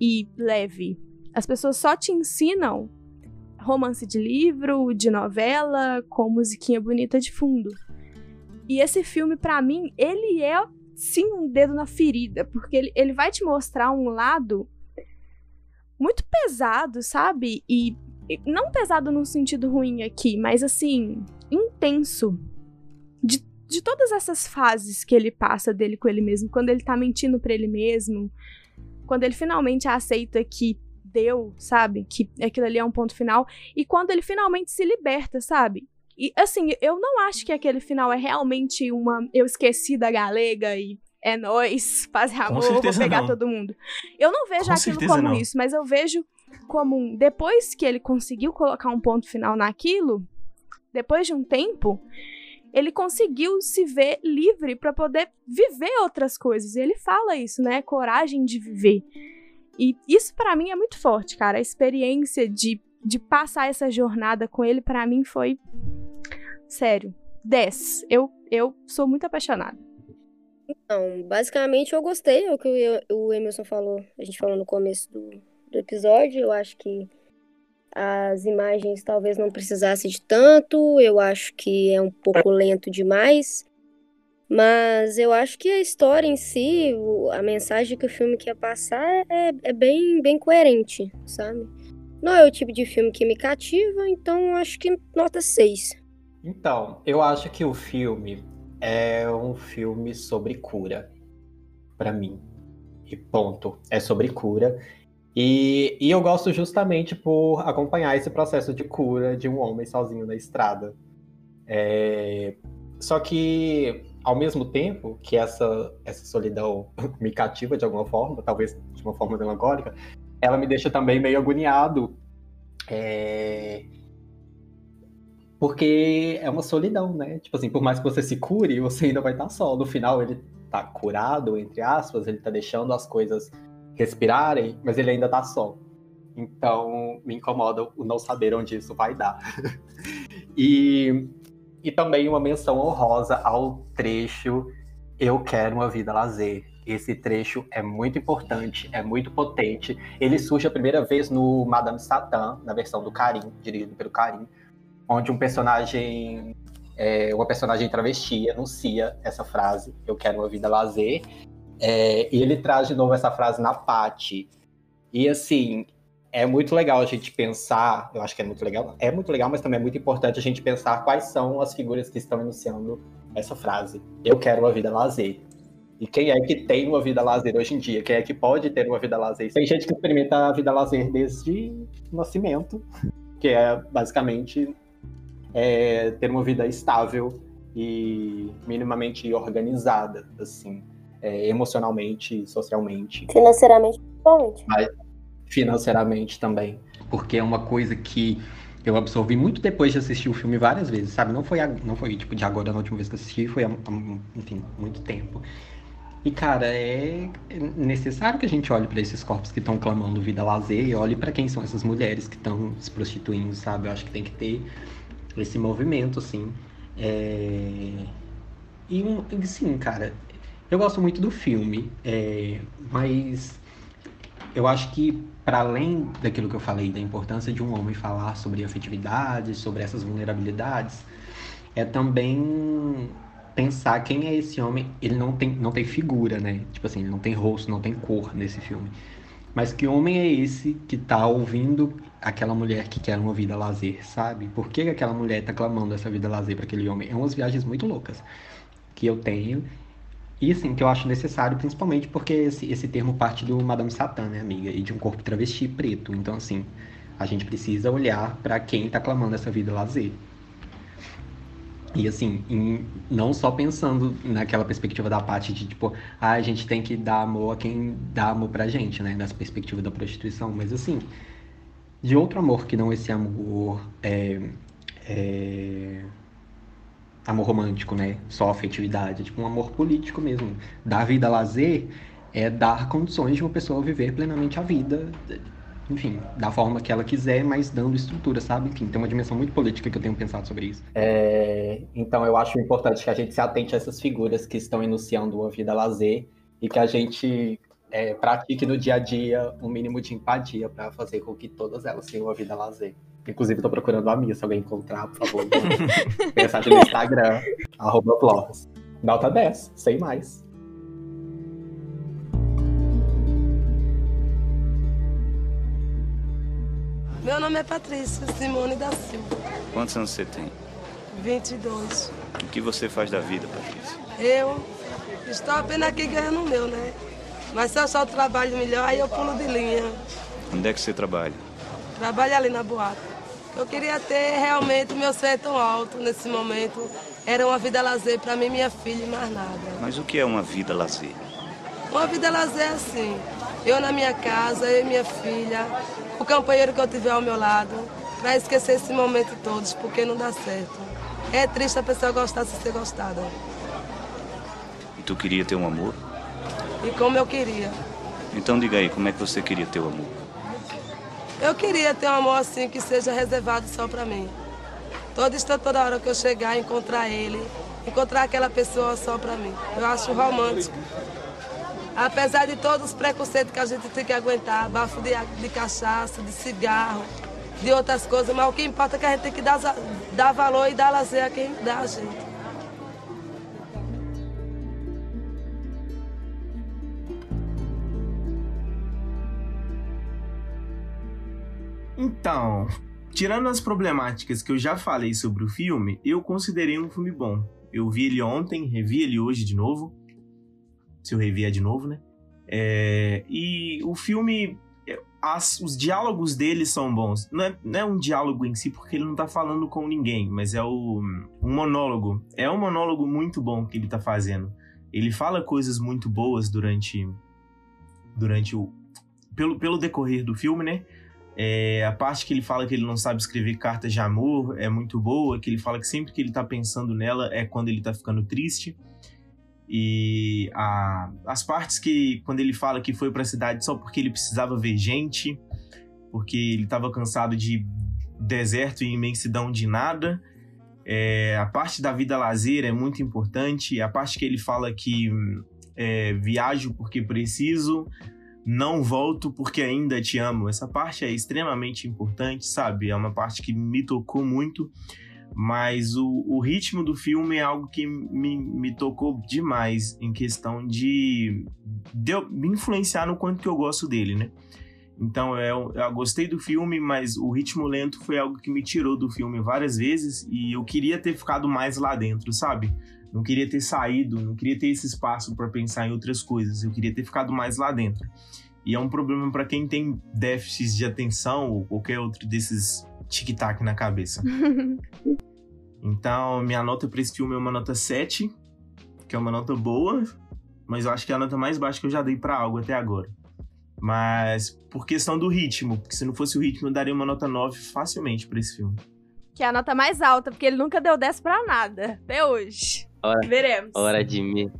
Speaker 3: e leve. As pessoas só te ensinam romance de livro, de novela, com musiquinha bonita de fundo. E esse filme, pra mim, ele é sim um dedo na ferida, porque ele, ele vai te mostrar um lado muito pesado, sabe? E e não pesado num sentido ruim aqui, mas assim, intenso. De, de todas essas fases que ele passa dele com ele mesmo, quando ele tá mentindo pra ele mesmo, quando ele finalmente aceita que deu, sabe? Que aquilo ali é um ponto final, e quando ele finalmente se liberta, sabe? E assim, eu não acho que aquele final é realmente uma. Eu esqueci da galega e é nóis, *laughs* paz e amor, vou pegar
Speaker 4: não.
Speaker 3: todo mundo. Eu não vejo
Speaker 4: Com
Speaker 3: aquilo como
Speaker 4: não.
Speaker 3: isso, mas eu vejo como um. Depois que ele conseguiu colocar um ponto final naquilo, depois de um tempo, ele conseguiu se ver livre pra poder viver outras coisas. Ele fala isso, né? Coragem de viver. E isso pra mim é muito forte, cara. A experiência de, de passar essa jornada com ele, pra mim, foi. Sério. 10. Eu, eu sou muito apaixonada.
Speaker 5: Então, basicamente eu gostei, é o que o Emerson falou, a gente falou no começo do, do episódio, eu acho que as imagens talvez não precisasse de tanto, eu acho que é um pouco lento demais, mas eu acho que a história em si, a mensagem que o filme quer passar é, é bem, bem coerente, sabe? Não é o tipo de filme que me cativa, então acho que nota 6.
Speaker 6: Então, eu acho que o filme é um filme sobre cura, pra mim. E ponto. É sobre cura. E, e eu gosto justamente por acompanhar esse processo de cura de um homem sozinho na estrada. É, Só que, ao mesmo tempo que essa, essa solidão *laughs* me cativa de alguma forma, talvez de uma forma melancólica, ela me deixa também meio agoniado. É, porque é uma solidão, né? Tipo assim, por mais que você se cure, você ainda vai estar só. No final, ele tá curado, entre aspas, ele tá deixando as coisas respirarem, mas ele ainda tá só. Então, me incomoda o não saber onde isso vai dar. *laughs* e, e também uma menção honrosa ao trecho Eu Quero uma Vida Lazer. Esse trecho é muito importante, é muito potente. Ele surge a primeira vez no Madame Satã, na versão do Karim, dirigido pelo Karim, onde um personagem, é, uma personagem travesti anuncia essa frase, eu quero uma vida lazer, é, e ele traz de novo essa frase na Patti. E assim, é muito legal a gente pensar, eu acho que é muito legal, é muito legal, mas também é muito importante a gente pensar quais são as figuras que estão enunciando essa frase. Eu quero uma vida lazer. E quem é que tem uma vida lazer hoje em dia? Quem é que pode ter uma vida lazer? Tem gente que experimenta a vida lazer desde o nascimento, que é basicamente é, ter uma vida estável e minimamente organizada, assim, é, emocionalmente, socialmente.
Speaker 5: Financeiramente, principalmente.
Speaker 6: Mas financeiramente também. Porque é uma coisa que eu absorvi muito depois de assistir o filme várias vezes, sabe? Não foi, não foi tipo de agora na última vez que assisti, foi há, enfim, muito tempo. E, cara, é necessário que a gente olhe para esses corpos que estão clamando vida lazer e olhe para quem são essas mulheres que estão se prostituindo, sabe? Eu acho que tem que ter esse movimento, assim. É... E, sim, cara, eu gosto muito do filme, é... mas eu acho que, para além daquilo que eu falei, da importância de um homem falar sobre afetividade, sobre essas vulnerabilidades, é também pensar quem é esse homem. Ele não tem, não tem figura, né? Tipo assim, ele não tem rosto, não tem cor nesse filme. Mas que homem é esse que tá ouvindo aquela mulher que quer uma vida lazer, sabe? Por que aquela mulher tá clamando essa vida lazer para aquele homem? É umas viagens muito loucas que eu tenho. E assim, que eu acho necessário, principalmente porque esse, esse termo parte do Madame Satã, né, amiga? E de um corpo travesti preto. Então, assim, a gente precisa olhar para quem tá clamando essa vida lazer. E assim, em, não só pensando naquela perspectiva da parte de tipo, ah, a gente tem que dar amor a quem dá amor pra gente, né? Nessa perspectiva da prostituição, mas assim, de outro amor que não esse amor é, é, amor romântico, né? Só afetividade, tipo um amor político mesmo. Dar vida a lazer é dar condições de uma pessoa viver plenamente a vida enfim, da forma que ela quiser, mas dando estrutura, sabe? Enfim, tem uma dimensão muito política que eu tenho pensado sobre isso. É, então eu acho importante que a gente se atente a essas figuras que estão enunciando uma vida lazer e que a gente é, pratique no dia a dia um mínimo de empatia para fazer com que todas elas tenham uma vida lazer. Inclusive, estou procurando a minha, se alguém encontrar, por favor. mensagem no Instagram, *laughs* arroba. Nota 10, sem mais.
Speaker 11: Meu nome é Patrícia Simone da Silva.
Speaker 12: Quantos anos você tem?
Speaker 11: 22.
Speaker 12: O que você faz da vida, Patrícia?
Speaker 11: Eu estou apenas aqui ganhando o meu, né? Mas se eu só trabalho melhor, aí eu pulo de linha.
Speaker 12: Onde é que você trabalha?
Speaker 11: Trabalho ali na boate. Eu queria ter realmente meu sonho é tão alto nesse momento. Era uma vida lazer para mim, minha filha e mais nada.
Speaker 12: Mas o que é uma vida lazer?
Speaker 11: Uma vida lazer é assim. Eu na minha casa, eu e minha filha, o companheiro que eu tiver ao meu lado, para esquecer esse momento todos, porque não dá certo. É triste a pessoa gostar sem ser gostada.
Speaker 12: E tu queria ter um amor?
Speaker 11: E como eu queria.
Speaker 12: Então diga aí, como é que você queria ter o um amor?
Speaker 11: Eu queria ter um amor assim que seja reservado só para mim. Toda instante, toda hora que eu chegar, encontrar ele, encontrar aquela pessoa só para mim. Eu acho romântico. Apesar de todos os preconceitos que a gente tem que aguentar, bafo de, de cachaça, de cigarro, de outras coisas, mas o que importa é que a gente tem que dar, dar valor e dar lazer a quem dá a gente.
Speaker 4: Então, tirando as problemáticas que eu já falei sobre o filme, eu considerei um filme bom. Eu vi ele ontem, revi ele hoje de novo se eu revier de novo, né? É, e o filme, as, os diálogos dele são bons. Não é, não é, um diálogo em si, porque ele não tá falando com ninguém, mas é o, um monólogo. É um monólogo muito bom que ele tá fazendo. Ele fala coisas muito boas durante, durante o. Pelo, pelo decorrer do filme, né? É, a parte que ele fala que ele não sabe escrever cartas de amor é muito boa, que ele fala que sempre que ele tá pensando nela é quando ele tá ficando triste. E a, as partes que, quando ele fala que foi para a cidade só porque ele precisava ver gente, porque ele estava cansado de deserto e imensidão de nada. É, a parte da vida lazer é muito importante. A parte que ele fala que é, viajo porque preciso, não volto porque ainda te amo. Essa parte é extremamente importante, sabe? É uma parte que me tocou muito mas o, o ritmo do filme é algo que me, me tocou demais em questão de, de me influenciar no quanto que eu gosto dele, né? Então eu, eu gostei do filme, mas o ritmo lento foi algo que me tirou do filme várias vezes e eu queria ter ficado mais lá dentro, sabe? Não queria ter saído, não queria ter esse espaço para pensar em outras coisas, eu queria ter ficado mais lá dentro. E é um problema para quem tem déficits de atenção ou qualquer outro desses tic-tac na cabeça. *laughs* então, minha nota para esse filme é uma nota 7, que é uma nota boa, mas eu acho que é a nota mais baixa que eu já dei para algo até agora. Mas por questão do ritmo, porque se não fosse o ritmo, eu daria uma nota 9 facilmente para esse filme.
Speaker 3: Que é a nota mais alta, porque ele nunca deu 10 pra nada. Até hoje.
Speaker 1: Hora,
Speaker 3: Veremos.
Speaker 1: hora de me.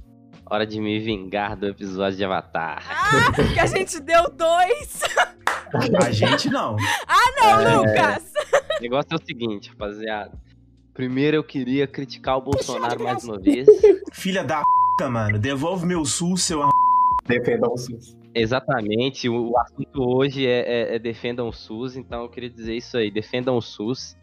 Speaker 1: Hora de me vingar do episódio de Avatar.
Speaker 3: Ah, que a gente deu dois. *laughs*
Speaker 4: A gente não. *laughs*
Speaker 3: Ah, não,
Speaker 1: É.
Speaker 3: Lucas.
Speaker 1: O negócio é o seguinte, rapaziada. Primeiro eu queria criticar o Bolsonaro mais uma vez. *laughs*
Speaker 4: Filha da p, mano, devolve meu SUS, seu
Speaker 6: Defenda o SUS.
Speaker 1: Exatamente, o, assunto hoje é, é- é defendam o SUS, então eu queria dizer isso aí, defendam o SUS.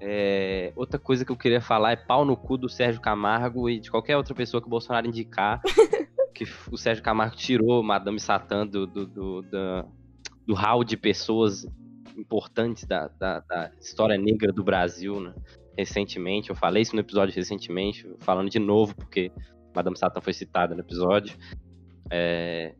Speaker 1: É, outra coisa que eu queria falar é pau no cu do Sérgio Camargo e de qualquer outra pessoa que o Bolsonaro indicar. *laughs* que o Sérgio Camargo tirou Madame Satã do, do, do, da- do hall de pessoas importantes da, da, da história negra do Brasil, né? Recentemente, eu falei isso no episódio recentemente, falando de novo, porque Madame Satã foi citada no episódio. É,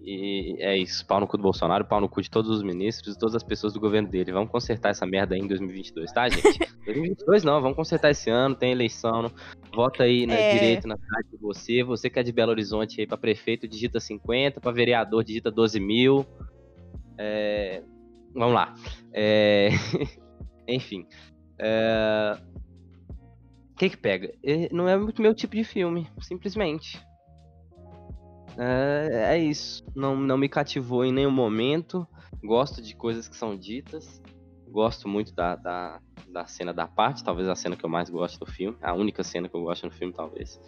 Speaker 1: e é isso, pau no cu do Bolsonaro, pau no cu de todos os ministros e todas as pessoas do governo dele. Vamos consertar essa merda aí em 2022, tá, gente? *laughs* 2022 não, vamos consertar esse ano, tem eleição. Não. Vota aí, né,
Speaker 3: É.
Speaker 1: direito na cidade de você. Você que é de Belo Horizonte aí pra prefeito, digita 50, pra vereador, digita 12 mil. É, Vamos lá. É, *laughs* Enfim. É, O que que pega? É, Não é muito meu tipo de filme, simplesmente. É, é isso. Não, não me cativou em nenhum momento. Gosto de coisas que são ditas. Gosto muito da, da, da cena da parte, talvez a cena que eu mais gosto do filme. A única cena que eu gosto no filme, talvez.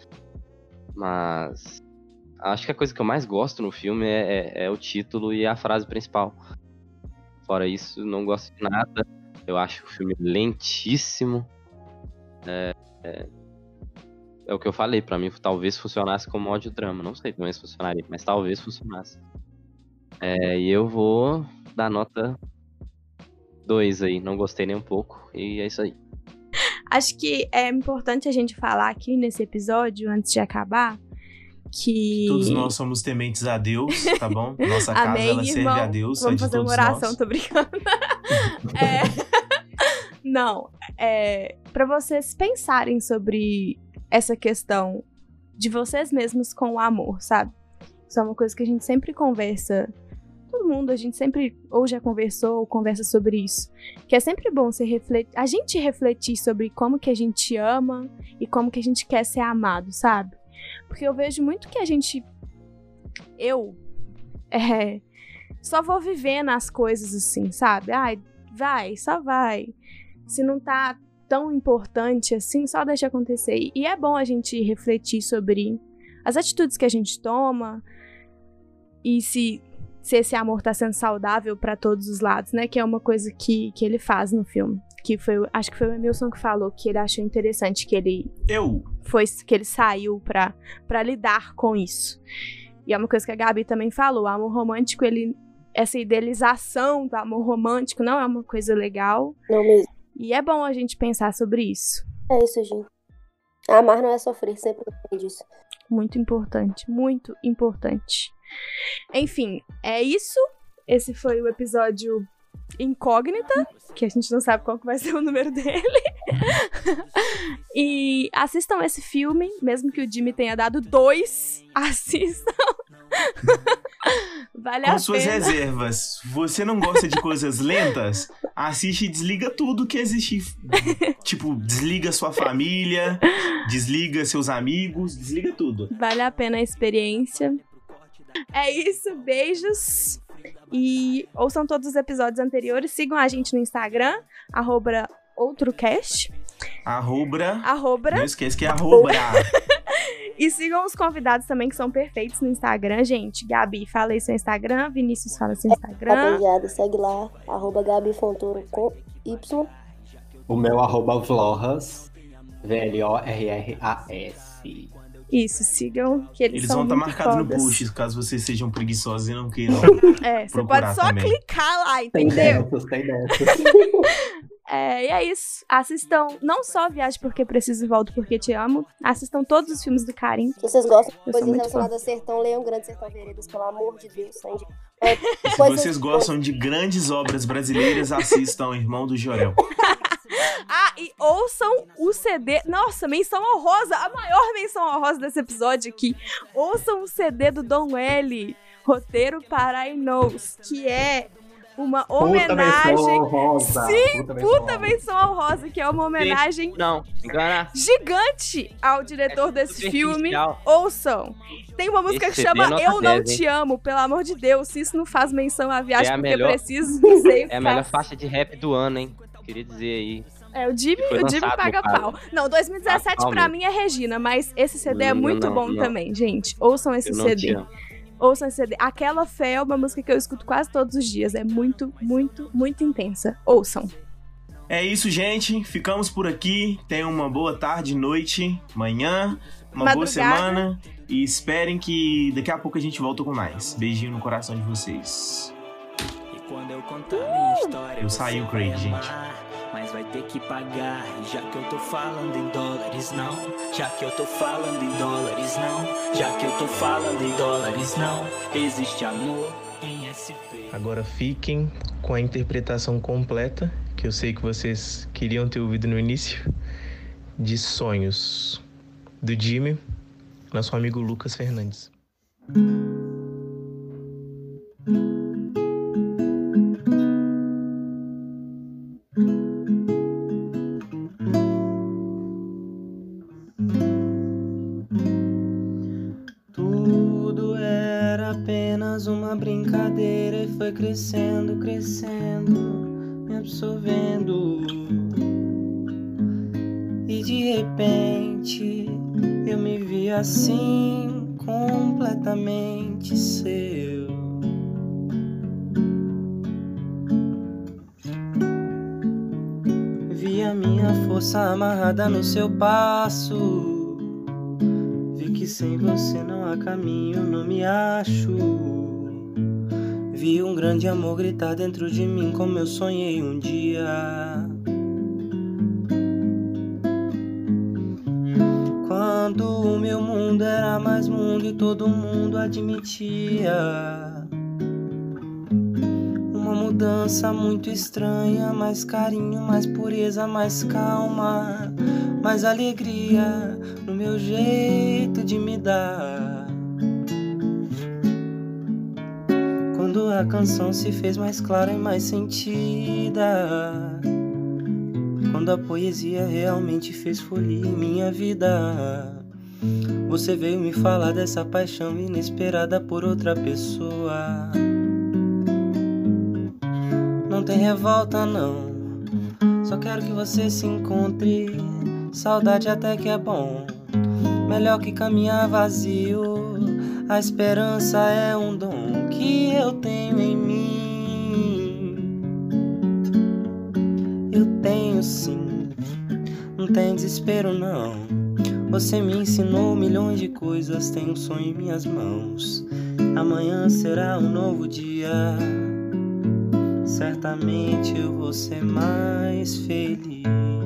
Speaker 1: Mas. Acho que a coisa que eu mais gosto no filme é, é- é o título e a frase principal. Fora isso, não gosto de nada. Eu acho o filme lentíssimo. É, é, é o que eu falei, pra mim talvez funcionasse como audiodrama. Não sei como isso funcionaria, mas talvez funcionasse. É, e eu vou dar nota 2 aí. Não gostei nem um pouco. E é isso aí.
Speaker 3: Acho que é importante a gente falar aqui nesse episódio, antes de acabar, que.
Speaker 4: Todos nós somos tementes a Deus, tá bom? *laughs* Nossa casa
Speaker 3: Amém,
Speaker 4: ela serve
Speaker 3: irmão.
Speaker 4: a Deus, é
Speaker 3: Vamos fazer uma oração,
Speaker 4: nós.
Speaker 3: tô brincando. *laughs* É, Não, é para vocês pensarem sobre essa questão de vocês mesmos com o amor, sabe? Isso é uma coisa que a gente sempre conversa. Todo mundo, a gente sempre ou já conversou ou conversa sobre isso. Que é sempre bom você refletir, a gente refletir sobre como que a gente ama e como que a gente quer ser amado, sabe? Porque eu vejo muito que a gente eu é, só vou vivendo as coisas assim, sabe? Ai, vai, só vai. Se não tá tão importante assim, só deixa acontecer. E é bom a gente refletir sobre as atitudes que a gente toma e se, se esse amor tá sendo saudável pra todos os lados, né? Que é uma coisa que, que ele faz no filme. Que foi, acho que foi o Emilson que falou que ele achou interessante que ele
Speaker 4: Eu?
Speaker 3: foi que ele saiu pra, pra lidar com isso. E é uma coisa que a Gabi também falou, o amor romântico, ele essa idealização do amor romântico não é uma coisa legal.
Speaker 5: Não mesmo.
Speaker 3: E é bom a gente pensar sobre isso.
Speaker 5: É isso, gente. Amar não é sofrer, sempre disso.
Speaker 3: Muito importante, muito importante. Enfim, é isso. Esse foi o episódio Incógnita, que a gente não sabe qual que vai ser o número dele. *laughs* e assistam esse filme, mesmo que o Jimmy tenha dado dois, *laughs* assistam. *laughs* vale
Speaker 4: Com
Speaker 3: a
Speaker 4: suas
Speaker 3: pena.
Speaker 4: reservas. Você não gosta de coisas lentas? Assiste e desliga tudo que existe. tipo, desliga sua família, desliga seus amigos, desliga tudo.
Speaker 3: Vale a pena a experiência. É isso, beijos. E ouçam todos os episódios anteriores. Sigam a gente no Instagram, arroba outrocast.
Speaker 4: Arrobra.
Speaker 3: Arrobra.
Speaker 4: Não esquece que é arrobra. *laughs*
Speaker 3: E sigam os convidados também, que são perfeitos no Instagram, gente. Gabi, fala aí seu Instagram. Vinícius, fala seu Instagram.
Speaker 5: Rapaziada, segue lá, arroba Gabi Fontoura com Y.
Speaker 6: O meu arroba Vlorras, V-L-O-R-R-A-S.
Speaker 3: Isso, sigam que eles,
Speaker 4: Eles
Speaker 3: são
Speaker 4: vão estar
Speaker 3: muito
Speaker 4: marcados no post, caso vocês sejam preguiçosos e não queiram. *laughs*
Speaker 3: É, você pode só
Speaker 4: também.
Speaker 3: clicar lá,
Speaker 6: Tem
Speaker 3: entendeu?
Speaker 6: dessas, tem dessas. *laughs*
Speaker 3: É, e é isso. Assistam não só Viagem Porque Preciso e Volto Porque Te Amo, assistam todos os filmes do Karim.
Speaker 5: Se vocês gostam de coisas relacionadas a sertão, leiam Grande Sertão Veredas, pelo amor de Deus. Sandy. É,
Speaker 4: Se vocês gostam de grandes obras brasileiras, assistam Irmão do Jorel. *laughs*
Speaker 3: Ah, e ouçam o CD. Nossa, menção honrosa, a maior menção honrosa desse episódio aqui. Ouçam o CD do Dom L, Roteiro para I Knows, que é uma homenagem.
Speaker 6: menção honrosa,
Speaker 3: Sim,
Speaker 6: puta
Speaker 3: puta,
Speaker 6: menção
Speaker 3: menção honrosa, que é uma homenagem
Speaker 1: Não, engana.
Speaker 3: gigante ao diretor desse filme. Ouçam. Tem uma música
Speaker 1: Esse
Speaker 3: que
Speaker 1: é
Speaker 3: chama Eu Não
Speaker 1: 10, hein?
Speaker 3: Te Amo, pelo amor de Deus. Se isso não faz menção à viagem
Speaker 1: É
Speaker 3: porque
Speaker 1: melhor-
Speaker 3: preciso, não que
Speaker 1: É a melhor faixa de rap do ano, hein? Queria dizer aí.
Speaker 3: É, o Jimmy, o Jimmy paga pau. Não, 2017
Speaker 1: Ah, mesmo.
Speaker 3: mim é Regina, mas esse CD é
Speaker 1: Não,
Speaker 3: muito
Speaker 1: não,
Speaker 3: bom
Speaker 1: não.
Speaker 3: também, gente. Ouçam esse
Speaker 1: Eu não te
Speaker 3: CD. Ouçam esse CD. Aquela Fé é uma música que eu escuto quase todos os dias. É muito, muito, muito intensa. Ouçam.
Speaker 4: É isso, gente. Ficamos por aqui. Tenham uma boa tarde, noite, manhã, uma boa
Speaker 3: Madrugada.
Speaker 4: semana. E esperem que daqui a pouco a gente volta com mais. Beijinho no coração de vocês.
Speaker 13: E quando eu contar minha história,
Speaker 4: Eu saí o Craig, gente.
Speaker 13: Mas vai ter que pagar, E já que eu tô falando em dólares, não. Já que eu tô falando em dólares, não. Já que eu tô falando em dólares, não. Existe amor em SP.
Speaker 4: Agora fiquem com a interpretação completa, que eu sei que vocês queriam ter ouvido no início, de Sonhos, do Jimmy, nosso amigo Lucas Fernandes.
Speaker 7: No seu passo. Vi que sem você não há caminho, não me acho. Vi um grande amor gritar dentro de mim, como eu sonhei um dia. Quando o meu mundo era mais mundo e todo mundo admitia. Uma mudança muito estranha, mais carinho, mais pureza, mais calma, mais alegria no meu jeito de me dar. Quando a canção se fez mais clara e mais sentida. Quando a poesia realmente fez folia em minha vida. Você veio me falar dessa paixão inesperada por outra pessoa. Não tem revolta, não. Só quero que você se encontre. Saudade até que é bom. Melhor que caminhar vazio. A esperança é um dom que eu tenho em mim. Eu tenho sim. Não tem desespero, não. Você me ensinou milhões de coisas. Tenho um sonho em minhas mãos. Amanhã será um novo dia. Certamente eu vou ser mais feliz.